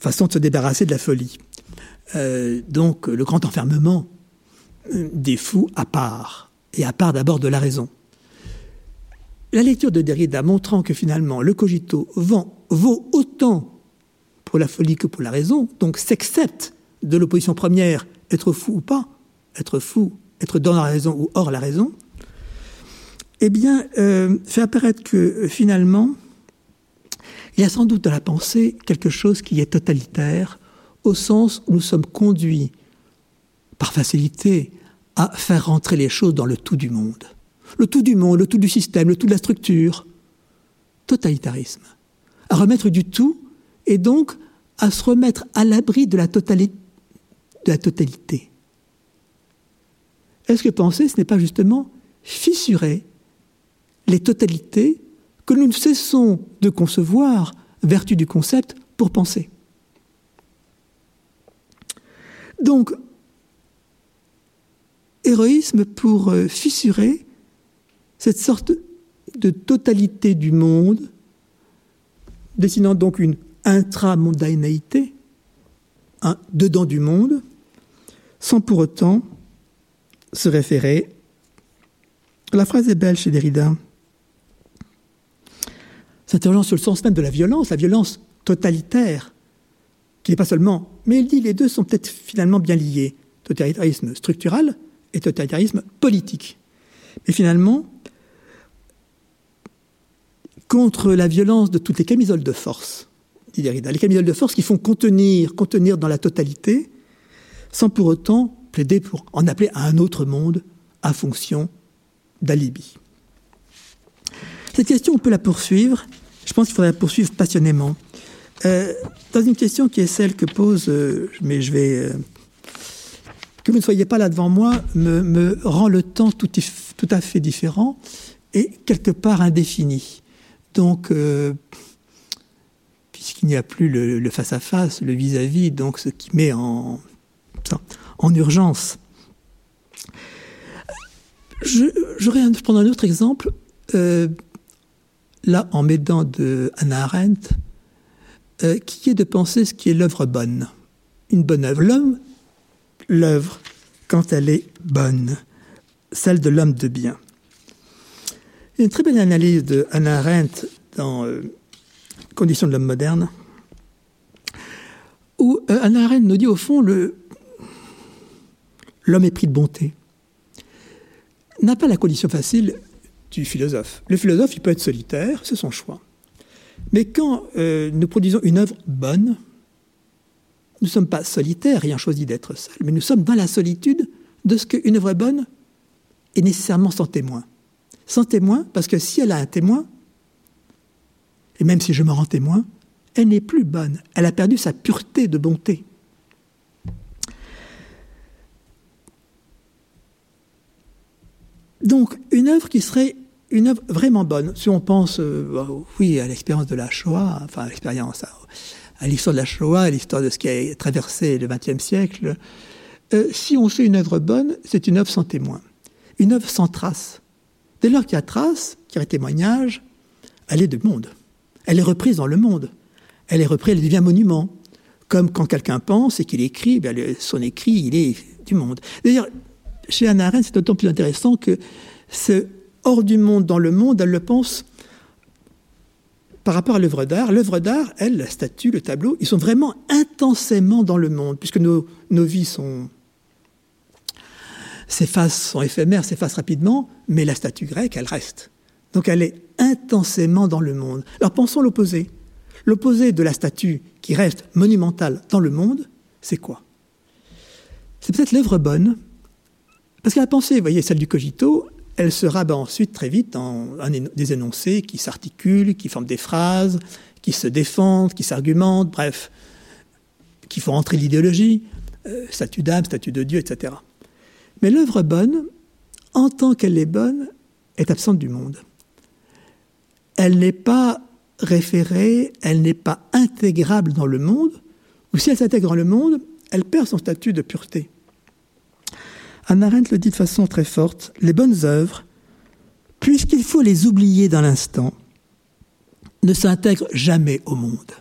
façon de se débarrasser de la folie. Euh, donc, le grand enfermement des fous à part, et à part d'abord de la raison. La lecture de Derrida montrant que finalement le cogito vaut autant pour la folie que pour la raison, donc s'accepte de l'opposition première, être fou ou pas, être fou, être dans la raison ou hors la raison, eh bien, euh, fait apparaître que finalement, il y a sans doute dans la pensée quelque chose qui est totalitaire, au sens où nous sommes conduits, par facilité, à faire rentrer les choses dans le tout du monde. Le tout du monde, le tout du système, le tout de la structure. Totalitarisme. À remettre du tout et donc à se remettre à l'abri de, la. De la totalité. Est-ce que penser, ce n'est pas justement fissurer les totalités que nous ne cessons de concevoir, vertu du concept, pour penser Donc, héroïsme pour euh, fissurer cette sorte de totalité du monde, dessinant donc une intramondanéité, un dedans du monde, sans pour autant se référer. La phrase est belle chez Derrida. S'interrogeant sur le sens même de la violence, la violence totalitaire, qui n'est pas seulement. Mais il dit les deux sont peut-être finalement bien liés totalitarisme structural et totalitarisme politique. Mais finalement, contre la violence de toutes les camisoles de force, dit Derrida. Les camisoles de force qui font contenir, contenir dans la totalité, sans pour autant plaider pour en appeler à un autre monde à fonction d'alibi. Cette question, on peut la poursuivre. Je pense qu'il faudrait la poursuivre passionnément. Euh, dans une question qui est celle que pose, euh, mais je vais. Euh, que vous ne soyez pas là devant moi me, rend le temps tout, tout, à fait différent et quelque part indéfini. Donc, puisqu'il n'y a plus le face-à-face, le vis-à-vis, -vis, donc ce qui met en, en urgence. J'aurais prendre un autre exemple, là en m'aidant de Hannah Arendt, euh, qui est de penser ce qui est l'œuvre bonne. Une bonne œuvre. L'homme, l'œuvre, quand elle est bonne, celle de l'homme de bien. Une très belle analyse de Hannah Arendt dans euh, Conditions de l'homme moderne, où euh, Hannah Arendt nous dit au fond l'homme est pris de bonté n'a pas la condition facile du philosophe. Le philosophe, il peut être solitaire, c'est son choix. Mais quand euh, nous produisons une œuvre bonne, nous ne sommes pas solitaires, ayant choisi d'être seul, mais nous sommes dans la solitude de ce qu'une œuvre bonne est nécessairement sans témoin sans témoin, parce que si elle a un témoin, et même si je me rends témoin, elle n'est plus bonne. Elle a perdu sa pureté de bonté. Donc, une œuvre qui serait une œuvre vraiment bonne, si on pense, euh, oui, à l'expérience de la Shoah, enfin, à l'expérience, à l'histoire de la Shoah, à l'histoire de ce qui a traversé le XXe siècle. Euh, si on fait une œuvre bonne, c'est une œuvre sans témoin, une œuvre sans trace. Dès lors qu'il y a trace, qu'il y a témoignage, elle est du monde. Elle est reprise dans le monde. Elle est reprise, elle devient monument. Comme quand quelqu'un pense et qu'il écrit, bien, son écrit, il est du monde. D'ailleurs, chez Anna Arendt, c'est d'autant plus intéressant que ce hors du monde dans le monde, elle le pense par rapport à l'œuvre d'art. L'œuvre d'art, elle, la statue, le tableau, ils sont vraiment intensément dans le monde, puisque nos, vies sont s'effacent, sont éphémères, s'effacent rapidement, mais la statue grecque, elle reste. Donc elle est intensément dans le monde. Alors pensons l'opposé. L'opposé de la statue qui reste monumentale dans le monde, c'est quoi? C'est peut-être l'œuvre bonne, parce que la pensée, vous voyez, celle du cogito, elle se rabat ensuite très vite en des énoncés qui s'articulent, qui forment des phrases, qui se défendent, qui s'argumentent, bref, qui font entrer l'idéologie, euh, statut d'âme, statut de Dieu, etc. Mais l'œuvre bonne, en tant qu'elle est bonne, est absente du monde. Elle n'est pas référée, elle n'est pas intégrable dans le monde, ou si elle s'intègre dans le monde, elle perd son statut de pureté. Anna Arendt le dit de façon très forte, les bonnes œuvres, puisqu'il faut les oublier dans l'instant, ne s'intègrent jamais au monde.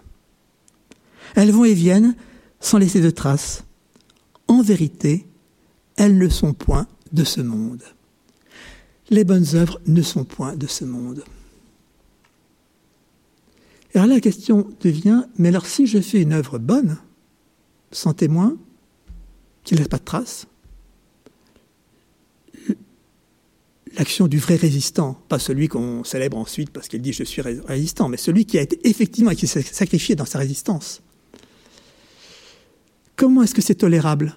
Elles vont et viennent sans laisser de traces. En vérité, elles ne sont point de ce monde. Les bonnes œuvres ne sont point de ce monde. Et alors la question devient, mais alors si je fais une œuvre bonne, sans témoin, qui ne laisse pas de traces, l'action du vrai résistant, pas celui qu'on célèbre ensuite parce qu'il dit je suis résistant, mais celui qui a été effectivement qui s'est sacrifié dans sa résistance. Comment est-ce que c'est tolérable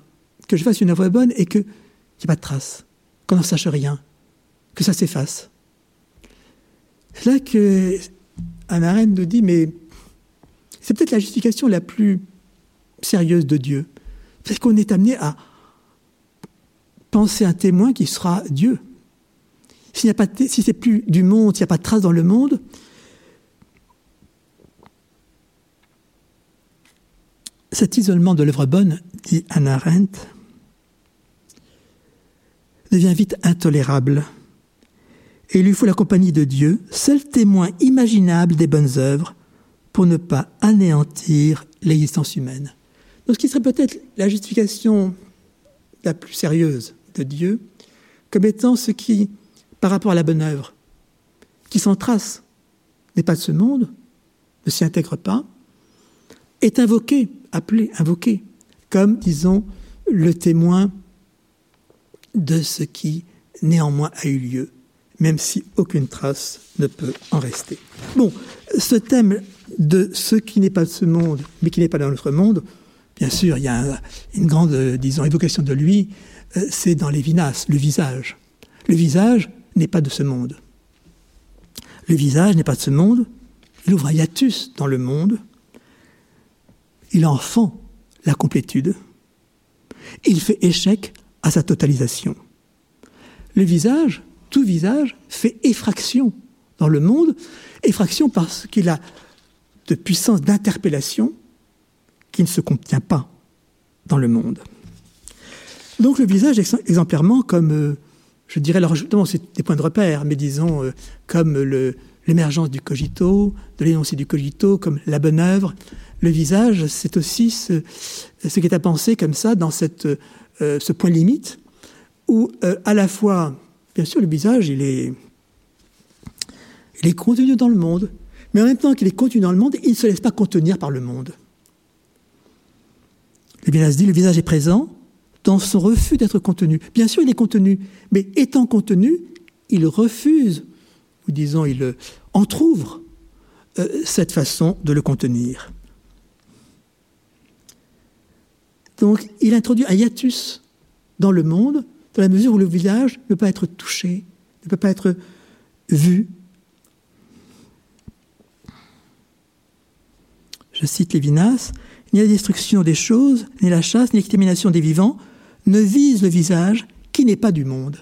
que je fasse une œuvre bonne et qu'il n'y ait pas de trace, qu'on n'en sache rien, que ça s'efface? C'est là que Anna nous dit mais c'est peut-être la justification la plus sérieuse de Dieu. Parce qu'on est amené à penser un témoin qui sera Dieu. Si c'est plus du monde, s'il n'y a pas de trace dans le monde, cet isolement de l'œuvre bonne, dit Anna Arendt, devient vite intolérable. Et il lui faut la compagnie de Dieu, seul témoin imaginable des bonnes œuvres, pour ne pas anéantir l'existence humaine. Ce qui serait peut-être la justification la plus sérieuse de Dieu, comme étant ce qui par rapport à la bonne œuvre, qui s'en trace, n'est pas de ce monde, ne s'y intègre pas, est invoqué, appelé, invoqué, comme, disons, le témoin de ce qui néanmoins a eu lieu, même si aucune trace ne peut en rester. Bon, ce thème de ce qui n'est pas de ce monde, mais qui n'est pas dans notre monde, bien sûr, il y a une grande, disons, évocation de lui, euh, c'est dans les Vinas, le visage. Le visage, n'est pas de ce monde. Le visage n'est pas de ce monde. Il ouvre un hiatus dans le monde. Il enfant la complétude. Il fait échec à sa totalisation. Le visage, tout visage, fait effraction dans le monde, effraction parce qu'il a de puissance d'interpellation qui ne se contient pas dans le monde. Donc le visage, exemplairement, comme euh, je dirais, alors justement, c'est des points de repère, mais disons, euh, comme l'émergence du cogito, de l'énoncé du cogito, comme la bonne œuvre. Le visage, c'est aussi ce, qui est à penser comme ça, dans euh, ce point limite, où euh, à la fois, bien sûr, le visage, il est, contenu dans le monde, mais en même temps qu'il est contenu dans le monde, il ne se laisse pas contenir par le monde. se dit, le visage est présent, dans son refus d'être contenu. Bien sûr, il est contenu, mais étant contenu, il refuse, ou disons, il entr'ouvre euh, cette façon de le contenir. Donc, il introduit un hiatus dans le monde, dans la mesure où le village ne peut pas être touché, ne peut pas être vu. Je cite Lévinas, ni la destruction des choses, ni la chasse, ni l'extermination des vivants ne vise le visage qui n'est pas du monde.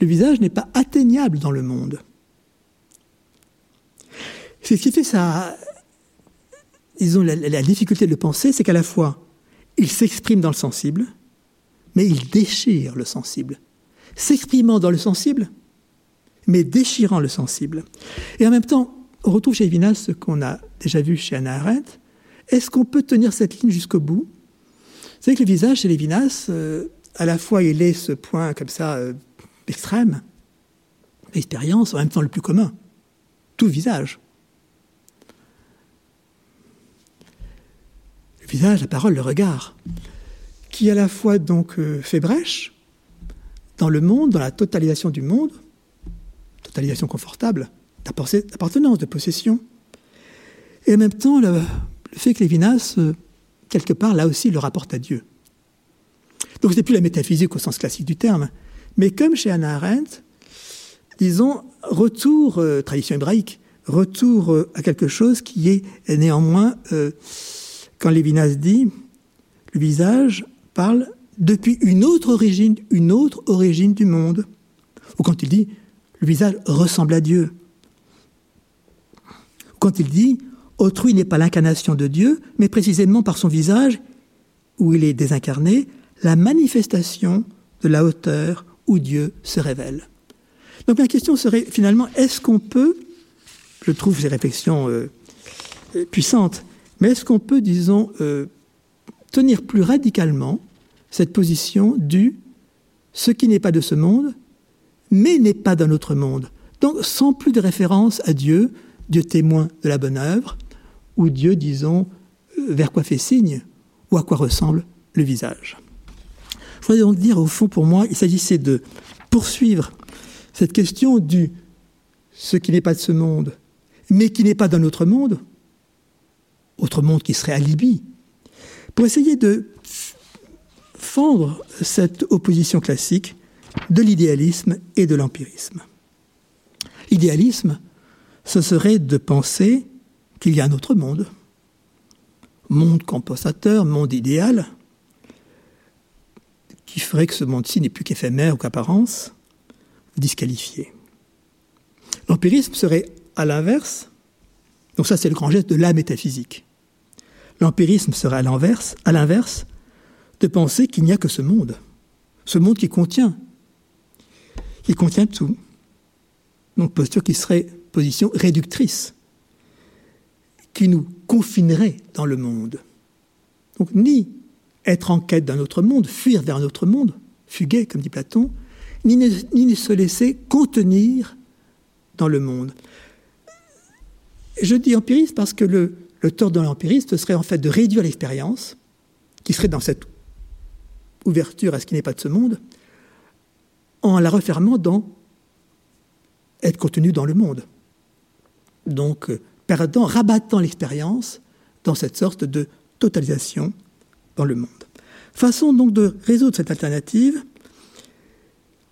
Le visage n'est pas atteignable dans le monde. C'est ce qui fait sa, disons, la, la difficulté de le penser, c'est qu'à la fois, il s'exprime dans le sensible, mais il déchire le sensible. S'exprimant dans le sensible, mais déchirant le sensible. Et en même temps, on retrouve chez Lévinas ce qu'on a déjà vu chez Anna Arendt. Est-ce qu'on peut tenir cette ligne jusqu'au bout? Savez que le visage chez Lévinas, euh, à la fois il est ce point comme ça euh, extrême, l'expérience, en même temps le plus commun. Tout visage. Le visage, la parole, le regard, qui à la fois donc euh, fait brèche dans le monde, dans la totalisation du monde, totalisation confortable, d'appartenance, de possession, et en même temps le, fait que Lévinas, quelque part, là aussi, le rapporte à Dieu. Donc ce n'est plus la métaphysique au sens classique du terme, mais comme chez Anna Arendt, disons, retour, euh, tradition hébraïque, retour euh, à quelque chose qui est néanmoins, quand Lévinas dit, le visage parle depuis une autre origine, une autre origine du monde. Ou quand il dit, le visage ressemble à Dieu. Quand il dit autrui n'est pas l'incarnation de Dieu, mais précisément par son visage, où il est désincarné, la manifestation de la hauteur où Dieu se révèle. Donc la question serait finalement, est-ce qu'on peut, je trouve ces réflexions euh, puissantes, mais est-ce qu'on peut, disons, euh, tenir plus radicalement cette position du ce qui n'est pas de ce monde, mais n'est pas d'un autre monde? Donc sans plus de référence à Dieu, Dieu témoin de la bonne œuvre, ou Dieu, disons, euh, vers quoi fait signe, ou à quoi ressemble le visage. Je voudrais donc dire, au fond, pour moi, il s'agissait de poursuivre cette question du ce qui n'est pas de ce monde, mais qui n'est pas d'un autre monde, autre monde qui serait alibi, pour essayer de fendre cette opposition classique de l'idéalisme et de l'empirisme. L'idéalisme, ce serait de penser qu'il y a un autre monde, monde compensateur, monde idéal, qui ferait que ce monde-ci n'est plus qu'éphémère ou qu'apparence, disqualifié. L'empirisme serait à l'inverse, donc ça c'est le grand geste de la métaphysique. L'empirisme serait à l'inverse, à l'inverse de penser qu'il n'y a que ce monde, ce monde qui contient, qui contient tout. Donc posture qui serait position réductrice, qui nous confinerait dans le monde. Donc ni être en quête d'un autre monde, fuir vers un autre monde, fuguer, comme dit Platon, ni ne, ni se laisser contenir dans le monde. Je dis empiriste parce que le, le tort de l'empiriste serait en fait de réduire l'expérience, qui serait dans cette ouverture à ce qui n'est pas de ce monde, en la refermant dans être contenu dans le monde. Donc, perdant, rabattant l'expérience dans cette sorte de totalisation dans le monde. Façon donc de résoudre cette alternative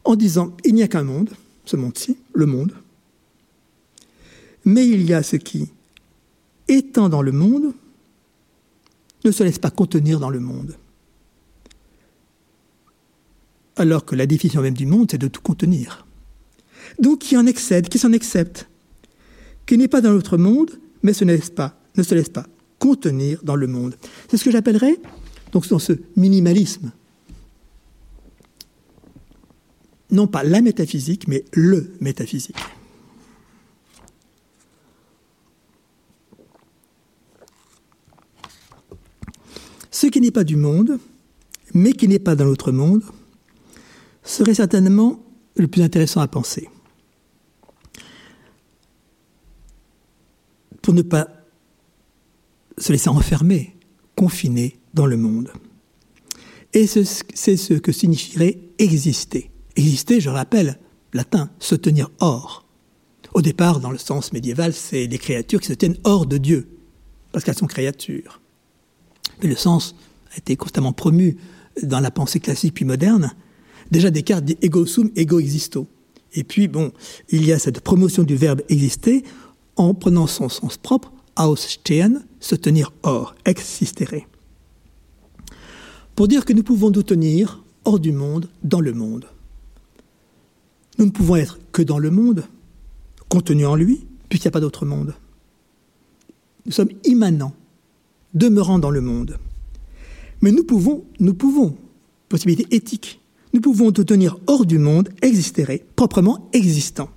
en disant il n'y a qu'un monde, ce monde-ci, le monde, mais il y a ce qui, étant dans le monde, ne se laisse pas contenir dans le monde. Alors que la définition même du monde, c'est de tout contenir. Donc qui en excède, qui s'en accepte, qui n'est pas dans l'autre monde, mais ne se laisse pas contenir dans le monde. C'est ce que j'appellerais, donc dans ce minimalisme, non pas la métaphysique, mais le métaphysique. Ce qui n'est pas du monde, mais qui n'est pas dans l'autre monde, serait certainement le plus intéressant à penser. Pour ne pas se laisser enfermer, confiner dans le monde. Et c'est ce que signifierait exister. Exister, je rappelle, latin, se tenir hors. Au départ, dans le sens médiéval, c'est des créatures qui se tiennent hors de Dieu, parce qu'elles sont créatures. Mais le sens a été constamment promu dans la pensée classique puis moderne. Déjà Descartes dit ego sum, ego existo. Et puis, bon, il y a cette promotion du verbe exister en prenant son sens propre, ausstehen, se tenir hors, existere. Pour dire que nous pouvons nous tenir hors du monde, dans le monde. Nous ne pouvons être que dans le monde, contenu en lui, puisqu'il n'y a pas d'autre monde. Nous sommes immanents demeurant dans le monde. Mais nous pouvons, nous pouvons, possibilité éthique, nous pouvons nous tenir hors du monde, exister, proprement existant.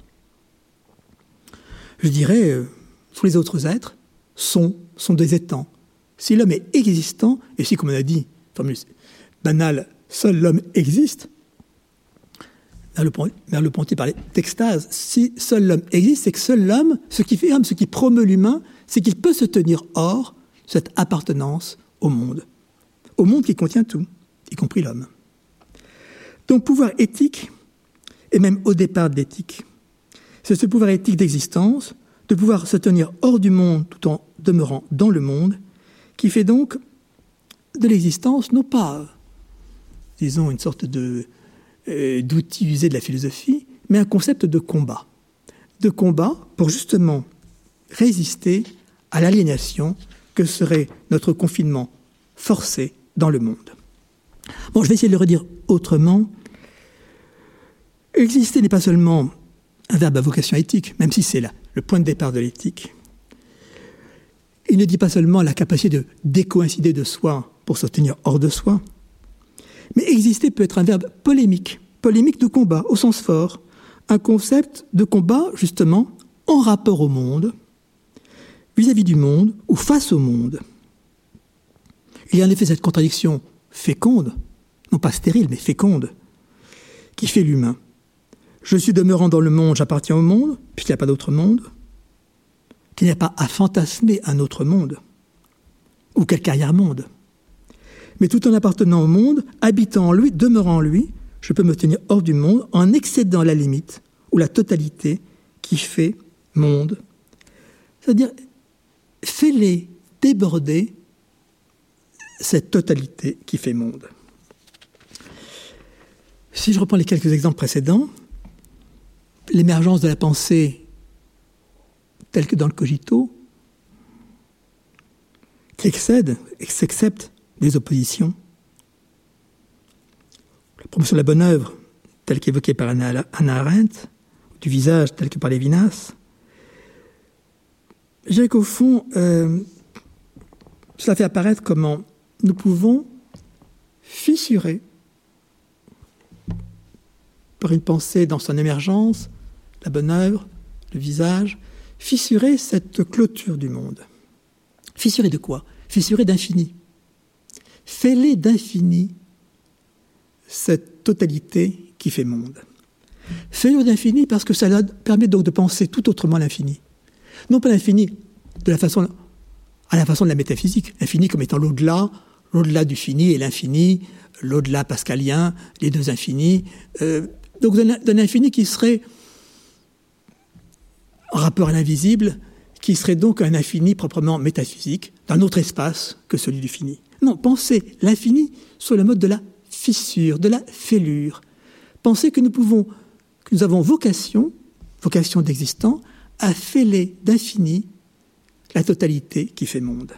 Je dirais, euh, tous les autres êtres sont, sont des étangs. Si l'homme est existant, et si, comme on a dit, formule banale, seul l'homme existe, Merleau-Ponty parlait d'extase. Si seul l'homme existe, c'est que seul l'homme, ce qui fait homme, ce qui promeut l'humain, c'est qu'il peut se tenir hors cette appartenance au monde. Au monde qui contient tout, y compris l'homme. Donc pouvoir éthique, et même au départ de l'éthique, c'est ce pouvoir éthique d'existence, de pouvoir se tenir hors du monde tout en demeurant dans le monde, qui fait donc de l'existence non pas, disons, une sorte de euh, d'outil usé de la philosophie, mais un concept de combat. De combat pour justement résister à l'aliénation que serait notre confinement forcé dans le monde. Bon, je vais essayer de le redire autrement. Exister n'est pas seulement un verbe à vocation éthique, même si c'est le point de départ de l'éthique. Il ne dit pas seulement la capacité de décoïncider de soi pour se tenir hors de soi, mais exister peut être un verbe polémique, polémique de combat au sens fort, un concept de combat justement en rapport au monde, vis-à-vis du monde ou face au monde. Il y a en effet cette contradiction féconde, non pas stérile, mais féconde, qui fait l'humain. Je suis demeurant dans le monde, j'appartiens au monde, puisqu'il n'y a pas d'autre monde, qu'il n'y a pas à fantasmer un autre monde, ou quelque arrière-monde. Mais tout en appartenant au monde, habitant en lui, demeurant en lui, je peux me tenir hors du monde en excédant la limite ou la totalité qui fait monde. C'est-à-dire, fais-les déborder cette totalité qui fait monde. Si je reprends les quelques exemples précédents, l'émergence de la pensée telle que dans le cogito, qui excède et s'accepte des oppositions, la promotion de la bonne œuvre, telle qu'évoquée par Anna, Arendt, du visage tel que par Lévinas, je dirais qu'au fond, euh, cela fait apparaître comment nous pouvons fissurer par une pensée dans son émergence, la bonne œuvre, le visage, fissurer cette clôture du monde. Fissurer de quoi? Fissurer d'infini. Fêler d'infini cette totalité qui fait monde. Fêler d'infini parce que ça permet donc de penser tout autrement l'infini. Non pas l'infini de la façon, à la façon de la métaphysique, l'infini comme étant l'au-delà, l'au-delà du fini et l'infini, l'au-delà pascalien, les deux infinis. Euh, donc d'un infini qui serait en rapport à l'invisible, qui serait donc un infini proprement métaphysique, d'un autre espace que celui du fini. Non, pensez l'infini sur le mode de la fissure, de la fêlure. Pensez que nous pouvons, que nous avons vocation, vocation d'existant, à fêler d'infini la totalité qui fait monde.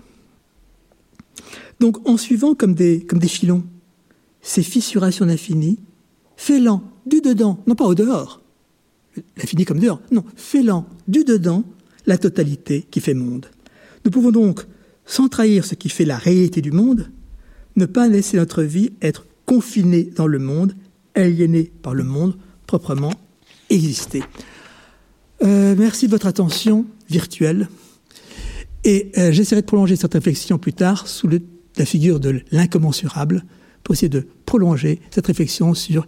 Donc en suivant comme des, comme des filons ces fissurations d'infini, fêlant du dedans, non pas au dehors, l'infini comme dehors, non, fêlant du dedans la totalité qui fait monde. Nous pouvons donc, sans trahir ce qui fait la réalité du monde, ne pas laisser notre vie être confinée dans le monde, aliénée par le monde, proprement exister. Euh, merci de votre attention virtuelle. Et euh, j'essaierai de prolonger cette réflexion plus tard sous la figure de l'incommensurable pour essayer de prolonger cette réflexion sur